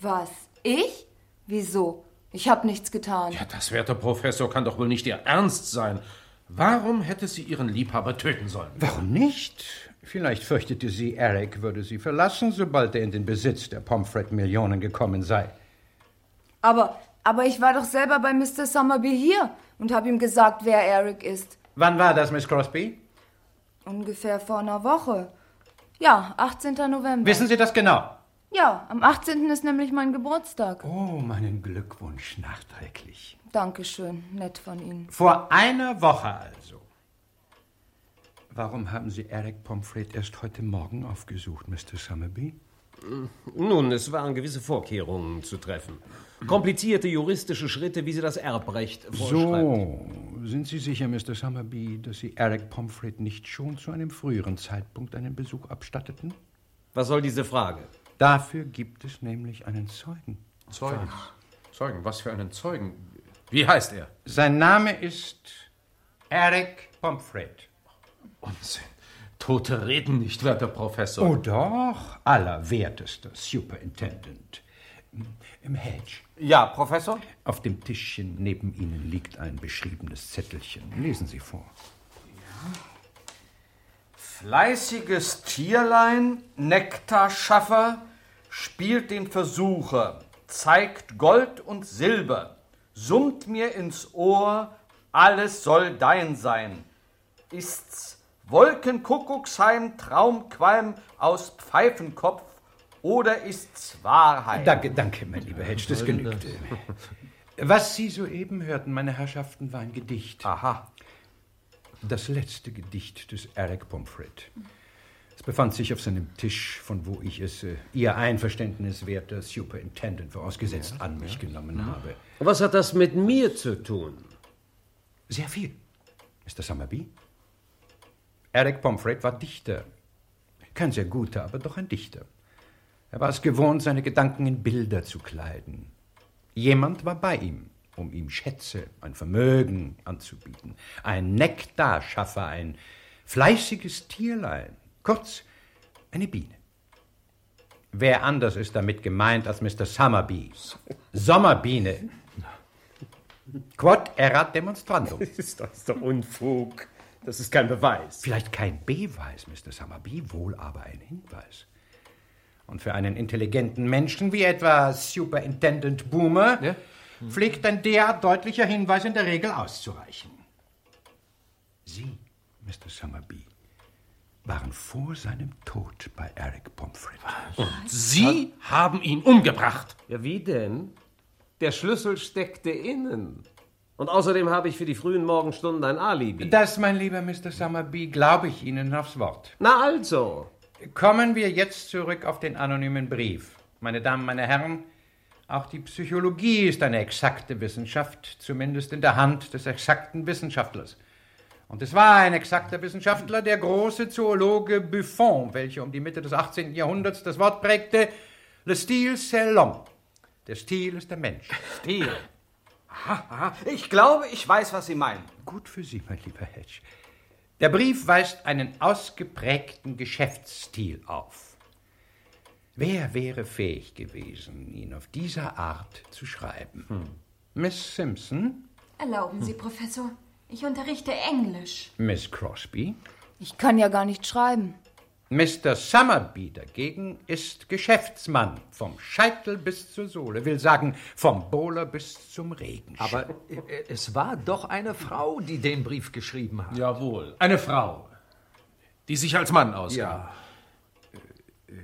Was? Ich? Wieso? Ich habe nichts getan. Ja, das, werter Professor, kann doch wohl nicht Ihr Ernst sein. Warum hätte sie ihren Liebhaber töten sollen? Warum nicht? Vielleicht fürchtete sie, Eric würde sie verlassen, sobald er in den Besitz der Pomfret-Millionen gekommen sei. Aber, aber ich war doch selber bei Mr. Summerby hier und habe ihm gesagt, wer Eric ist. Wann war das, Miss Crosby? Ungefähr vor einer Woche. Ja, 18. November. Wissen Sie das genau? Ja, am 18. ist nämlich mein Geburtstag. Oh, meinen Glückwunsch nachträglich. Dankeschön, nett von Ihnen. Vor einer Woche also. Warum haben Sie Eric Pomfret erst heute Morgen aufgesucht, Mr. Summerby? Nun, es waren gewisse Vorkehrungen zu treffen. Komplizierte juristische Schritte, wie sie das Erbrecht vorschreibt. So, sind Sie sicher, Mr. Summerby, dass Sie Eric Pomfret nicht schon zu einem früheren Zeitpunkt einen Besuch abstatteten? Was soll diese Frage? Dafür gibt es nämlich einen Zeugen. Zeugen? Zeugen? Was für einen Zeugen? Wie heißt er? Sein Name ist Eric Pomfret. Unsinn. Tote reden nicht, werter Professor. Oh doch, allerwertester Superintendent. Im Hedge. Ja, Professor? Auf dem Tischchen neben Ihnen liegt ein beschriebenes Zettelchen. Lesen Sie vor. Fleißiges Tierlein, Nektarschaffer, spielt den Versucher, zeigt Gold und Silber, summt mir ins Ohr, alles soll dein sein. Ist's Wolkenkuckucksheim, Traumqualm aus Pfeifenkopf oder ist's Wahrheit? Danke, danke, mein lieber Hedge, das genügt. Was Sie soeben hörten, meine Herrschaften, war ein Gedicht. Aha. Das letzte Gedicht des Eric Pomfret. Es befand sich auf seinem Tisch, von wo ich es äh, Ihr Einverständnis, werter Superintendent, vorausgesetzt an mich genommen habe. Was hat das mit mir zu tun? Sehr viel, Mr. Summerby. Eric Pomfret war Dichter. Kein sehr guter, aber doch ein Dichter. Er war es gewohnt, seine Gedanken in Bilder zu kleiden. Jemand war bei ihm, um ihm Schätze, ein Vermögen anzubieten. Ein Nektarschaffer, ein fleißiges Tierlein. Kurz, eine Biene. Wer anders ist damit gemeint als Mr. Summerby? Sommerbiene. Quod erat demonstrandum. Ist das doch Unfug. Das ist kein Beweis. Vielleicht kein Beweis, Mr. Summerby, wohl aber ein Hinweis. Und für einen intelligenten Menschen wie etwa Superintendent Boomer ja? pflegt ein derart deutlicher Hinweis in der Regel auszureichen. Sie, Mr. Summerby, waren vor seinem Tod bei Eric Pomfret. Und Sie haben ihn umgebracht. Ja, wie denn? Der Schlüssel steckte innen. Und außerdem habe ich für die frühen Morgenstunden ein Alibi. Das, mein lieber Mr. Summerby, glaube ich Ihnen aufs Wort. Na also. Kommen wir jetzt zurück auf den anonymen Brief. Meine Damen, meine Herren, auch die Psychologie ist eine exakte Wissenschaft, zumindest in der Hand des exakten Wissenschaftlers. Und es war ein exakter Wissenschaftler, der große Zoologe Buffon, welcher um die Mitte des 18. Jahrhunderts das Wort prägte, Le style c'est l'homme. Der Stil ist der Mensch. Stil. Aha, aha. Ich glaube, ich weiß, was Sie meinen. Gut für Sie, mein lieber Hedge. Der Brief weist einen ausgeprägten Geschäftsstil auf. Wer wäre fähig gewesen, ihn auf diese Art zu schreiben? Hm. Miss Simpson? Erlauben Sie, Professor. Ich unterrichte Englisch. Miss Crosby? Ich kann ja gar nicht schreiben. Mr. Summerby dagegen ist Geschäftsmann, vom Scheitel bis zur Sohle, will sagen, vom Bowler bis zum Regenschirm. Aber äh, es war doch eine Frau, die den Brief geschrieben hat. Jawohl, eine Frau, die sich als Mann ausgab. Ja.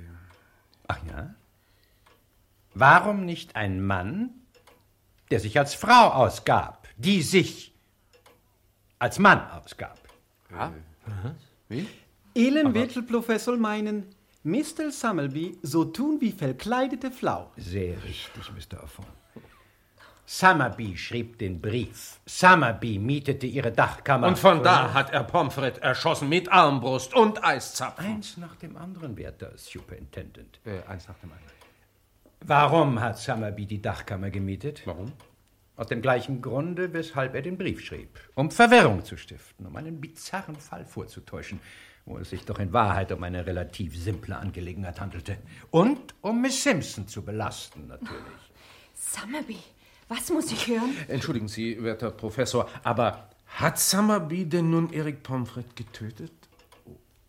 Ach ja? Warum nicht ein Mann, der sich als Frau ausgab, die sich als Mann ausgab? Ja? Wie? Ellen wird Professor meinen, Mr. Summerby so tun wie verkleidete Flau. Sehr richtig, Mr. Affon. Summerby schrieb den Brief. Summerby mietete ihre Dachkammer. Und von da hat er Pomfret erschossen mit Armbrust und Eiszapfen. Eins nach dem anderen, werter Superintendent. Äh, eins nach dem anderen. Warum hat Summerby die Dachkammer gemietet? Warum? Aus dem gleichen Grunde, weshalb er den Brief schrieb. Um Verwirrung zu stiften, um einen bizarren Fall vorzutäuschen, wo es sich doch in Wahrheit um eine relativ simple Angelegenheit handelte. Und um Miss Simpson zu belasten, natürlich. Summerby, was muss ich hören? Entschuldigen Sie, werter Professor, aber hat Summerby denn nun Eric Pomfret getötet?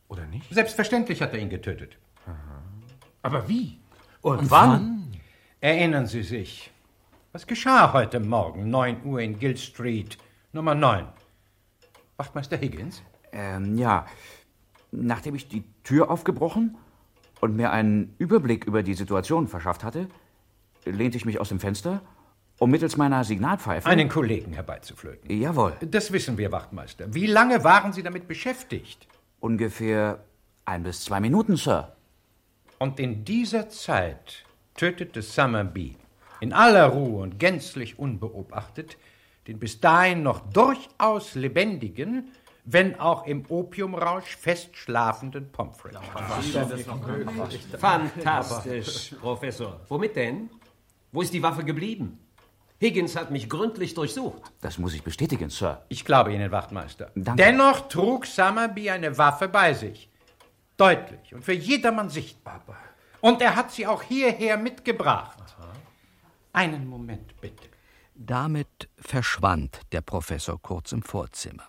Oder nicht? Selbstverständlich hat er ihn getötet. Aha. Aber wie? Und, Und wann? wann? Erinnern Sie sich. Was geschah heute Morgen, 9 Uhr in Guild Street, Nummer 9? Wachtmeister Higgins? Ähm, ja. Nachdem ich die Tür aufgebrochen und mir einen Überblick über die Situation verschafft hatte, lehnte ich mich aus dem Fenster, um mittels meiner Signalpfeife einen Kollegen herbeizuflöten. Jawohl. Das wissen wir, Wachtmeister. Wie lange waren Sie damit beschäftigt? Ungefähr ein bis zwei Minuten, Sir. Und in dieser Zeit tötete Summerby in aller Ruhe und gänzlich unbeobachtet den bis dahin noch durchaus lebendigen, wenn auch im Opiumrausch festschlafenden Pomfret. Fantastisch, Professor. Womit denn? Wo ist die Waffe geblieben? Higgins hat mich gründlich durchsucht. Das muss ich bestätigen, Sir. Ich glaube Ihnen, Wachtmeister. Danke. Dennoch trug Summerby eine Waffe bei sich. Deutlich und für jedermann sichtbar. Und er hat sie auch hierher mitgebracht. Einen Moment, bitte. Damit verschwand der Professor kurz im Vorzimmer.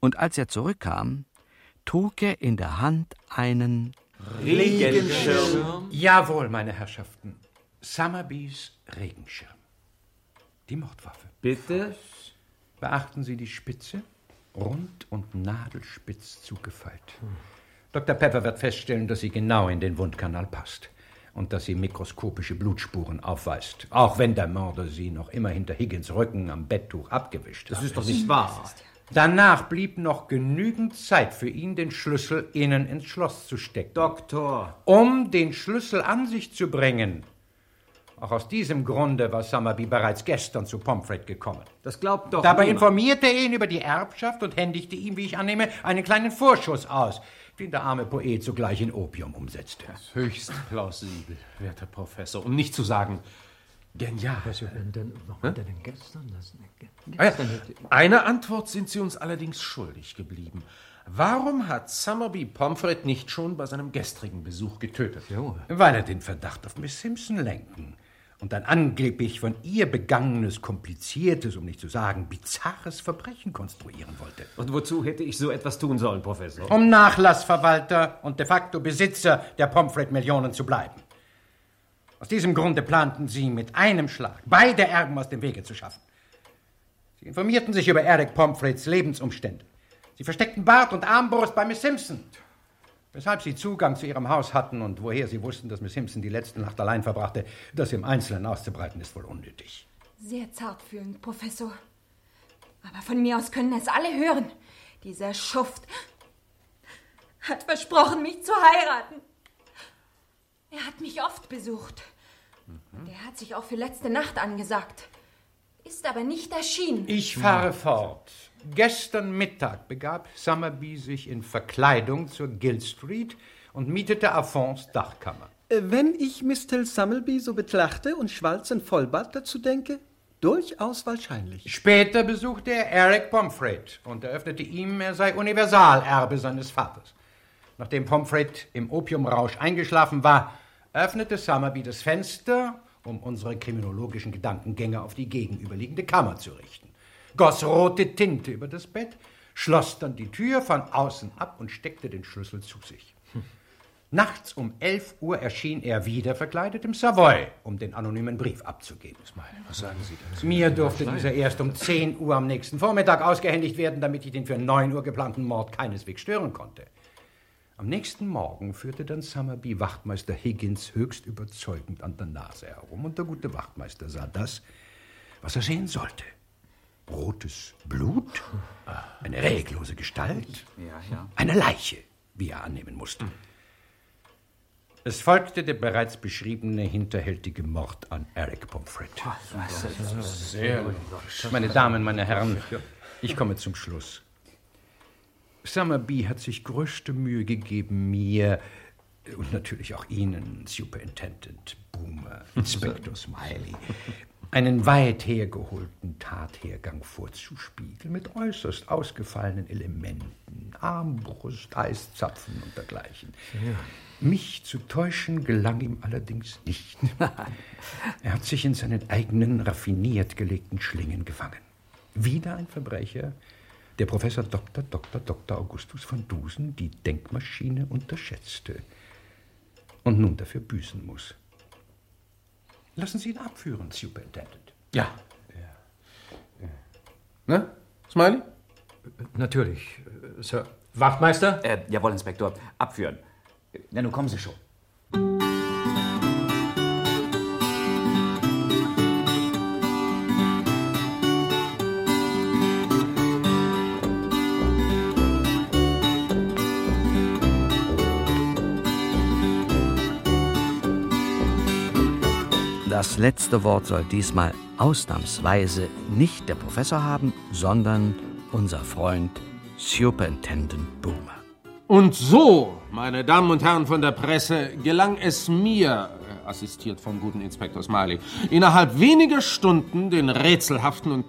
Und als er zurückkam, trug er in der Hand einen Regenschirm. Jawohl, meine Herrschaften. Summerbys Regenschirm. Die Mordwaffe. Bitte? Beachten Sie die Spitze? Rund und nadelspitz zugefeilt. Dr. Pepper wird feststellen, dass sie genau in den Wundkanal passt und dass sie mikroskopische Blutspuren aufweist, auch wenn der Mörder sie noch immer hinter Higgins Rücken am Betttuch abgewischt hat. Das ist doch nicht wahr. Danach blieb noch genügend Zeit für ihn, den Schlüssel innen ins Schloss zu stecken. Doktor. Um den Schlüssel an sich zu bringen. Auch aus diesem Grunde war Summerby bereits gestern zu Pomfret gekommen. Das glaubt doch Dabei niemand. informierte er ihn über die Erbschaft und händigte ihm, wie ich annehme, einen kleinen Vorschuss aus, den der arme Poet sogleich in Opium umsetzte. Höchst plausibel, werter Professor. Um nicht zu sagen, genial. Warum hat er denn gestern das Ah ja, Eine Antwort sind Sie uns allerdings schuldig geblieben. Warum hat Summerby Pomfret nicht schon bei seinem gestrigen Besuch getötet? Weil er den Verdacht auf Miss Simpson lenken und ein angeblich von ihr begangenes, kompliziertes, um nicht zu sagen bizarres Verbrechen konstruieren wollte. Und wozu hätte ich so etwas tun sollen, Professor? Um Nachlassverwalter und de facto Besitzer der Pomfret-Millionen zu bleiben. Aus diesem Grunde planten sie mit einem Schlag beide Erben aus dem Wege zu schaffen. Sie informierten sich über Eric Pomfrets Lebensumstände. Sie versteckten Bart und Armbrust bei Miss Simpson. Weshalb sie Zugang zu ihrem Haus hatten und woher sie wussten, dass Miss Simpson die letzte Nacht allein verbrachte, das im Einzelnen auszubreiten, ist wohl unnötig. Sehr zartfühlend, Professor. Aber von mir aus können es alle hören. Dieser Schuft hat versprochen, mich zu heiraten. Er hat mich oft besucht. Und er hat sich auch für letzte Nacht angesagt. Ist aber nicht erschienen. Ich fahre fort. Gestern Mittag begab Summerby sich in Verkleidung zur Guild Street und mietete Affons Dachkammer. Wenn ich Mr. Summerby so betrachte und Schwarzen Vollbart dazu denke, durchaus wahrscheinlich. Später besuchte er Eric Pomfret und eröffnete ihm, er sei Universalerbe seines Vaters. Nachdem Pomfret im Opiumrausch eingeschlafen war, öffnete Summerby das Fenster, um unsere kriminologischen Gedankengänge auf die gegenüberliegende Kammer zu richten, goss rote Tinte über das Bett, schloss dann die Tür von außen ab und steckte den Schlüssel zu sich. Nachts um 11 Uhr erschien er wieder verkleidet im Savoy, um den anonymen Brief abzugeben. Was sagen Sie dazu? Mir durfte dieser erst um 10 Uhr am nächsten Vormittag ausgehändigt werden, damit ich den für 9 Uhr geplanten Mord keineswegs stören konnte. Am nächsten Morgen führte dann Summerby Wachtmeister Higgins höchst überzeugend an der Nase herum und der gute Wachtmeister sah das, was er sehen sollte. Rotes Blut, eine reglose Gestalt, eine Leiche, wie er annehmen musste. Es folgte der bereits beschriebene hinterhältige Mord an Eric Pomfret. Meine Damen, meine Herren, ich komme zum Schluss. Summerby hat sich größte Mühe gegeben, mir und natürlich auch Ihnen, Superintendent Boomer, Inspektor Smiley, einen weit hergeholten Tathergang vorzuspiegeln mit äußerst ausgefallenen Elementen, Armbrust, Eiszapfen und dergleichen. Mich zu täuschen gelang ihm allerdings nicht. er hat sich in seinen eigenen raffiniert gelegten Schlingen gefangen. Wieder ein Verbrecher, der Professor Dr. Dr. Dr. Augustus von Dusen die Denkmaschine unterschätzte und nun dafür büßen muss. Lassen Sie ihn abführen, Superintendent. Ja. Ne, Smiley? Natürlich, äh, Sir. Wachtmeister? Äh, jawohl, Inspektor. Abführen. Na, nun kommen Sie schon. Das letzte Wort soll diesmal ausnahmsweise nicht der Professor haben, sondern unser Freund Superintendent Boomer. Und so, meine Damen und Herren von der Presse, gelang es mir, assistiert vom guten Inspektor Smiley, innerhalb weniger Stunden den rätselhaften und,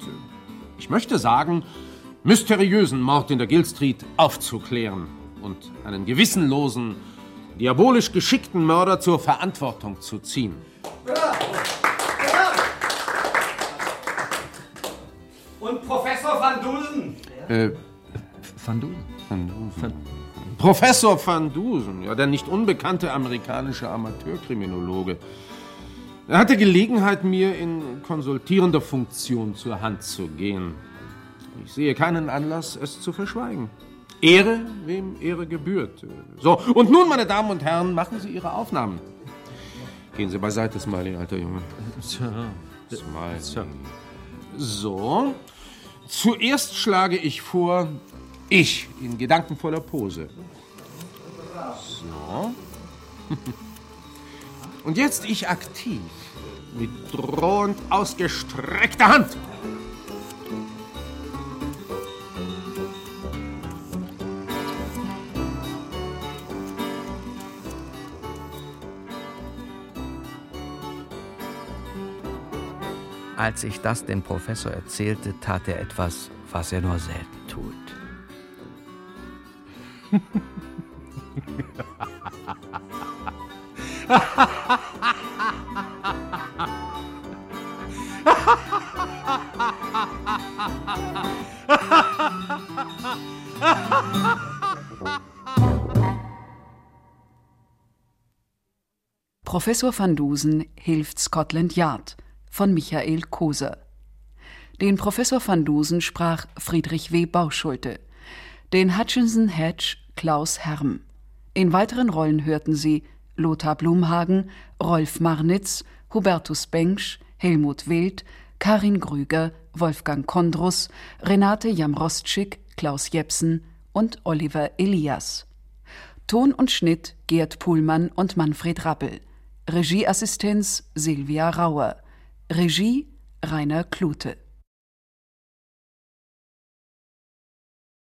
ich möchte sagen, mysteriösen Mord in der Guild Street aufzuklären und einen gewissenlosen, diabolisch geschickten Mörder zur Verantwortung zu ziehen. Und Professor Van Dusen? Äh, Van Dusen? Van Dusen. Professor Van Dusen, ja, der nicht unbekannte amerikanische Amateurkriminologe. Er hatte Gelegenheit, mir in konsultierender Funktion zur Hand zu gehen. Ich sehe keinen Anlass, es zu verschweigen. Ehre, wem Ehre gebührt. So, und nun, meine Damen und Herren, machen Sie Ihre Aufnahmen. Gehen Sie beiseite, Smiley, alter Junge. Smiley. So. Zuerst schlage ich vor, ich in gedankenvoller Pose. So. Und jetzt ich aktiv, mit drohend ausgestreckter Hand. Als ich das dem Professor erzählte, tat er etwas, was er nur selten tut. Professor van Dusen hilft Scotland Yard von Michael Koser. Den Professor van Dusen sprach Friedrich W. Bauschulte, den Hutchinson Hedge Klaus Herm. In weiteren Rollen hörten sie Lothar Blumhagen, Rolf Marnitz, Hubertus Bengsch, Helmut Wild, Karin Grüger, Wolfgang Kondrus, Renate Jamrostschik, Klaus Jepsen und Oliver Elias. Ton und Schnitt Gerd Puhlmann und Manfred Rappel. Regieassistenz Silvia Rauer. Regie Rainer Klute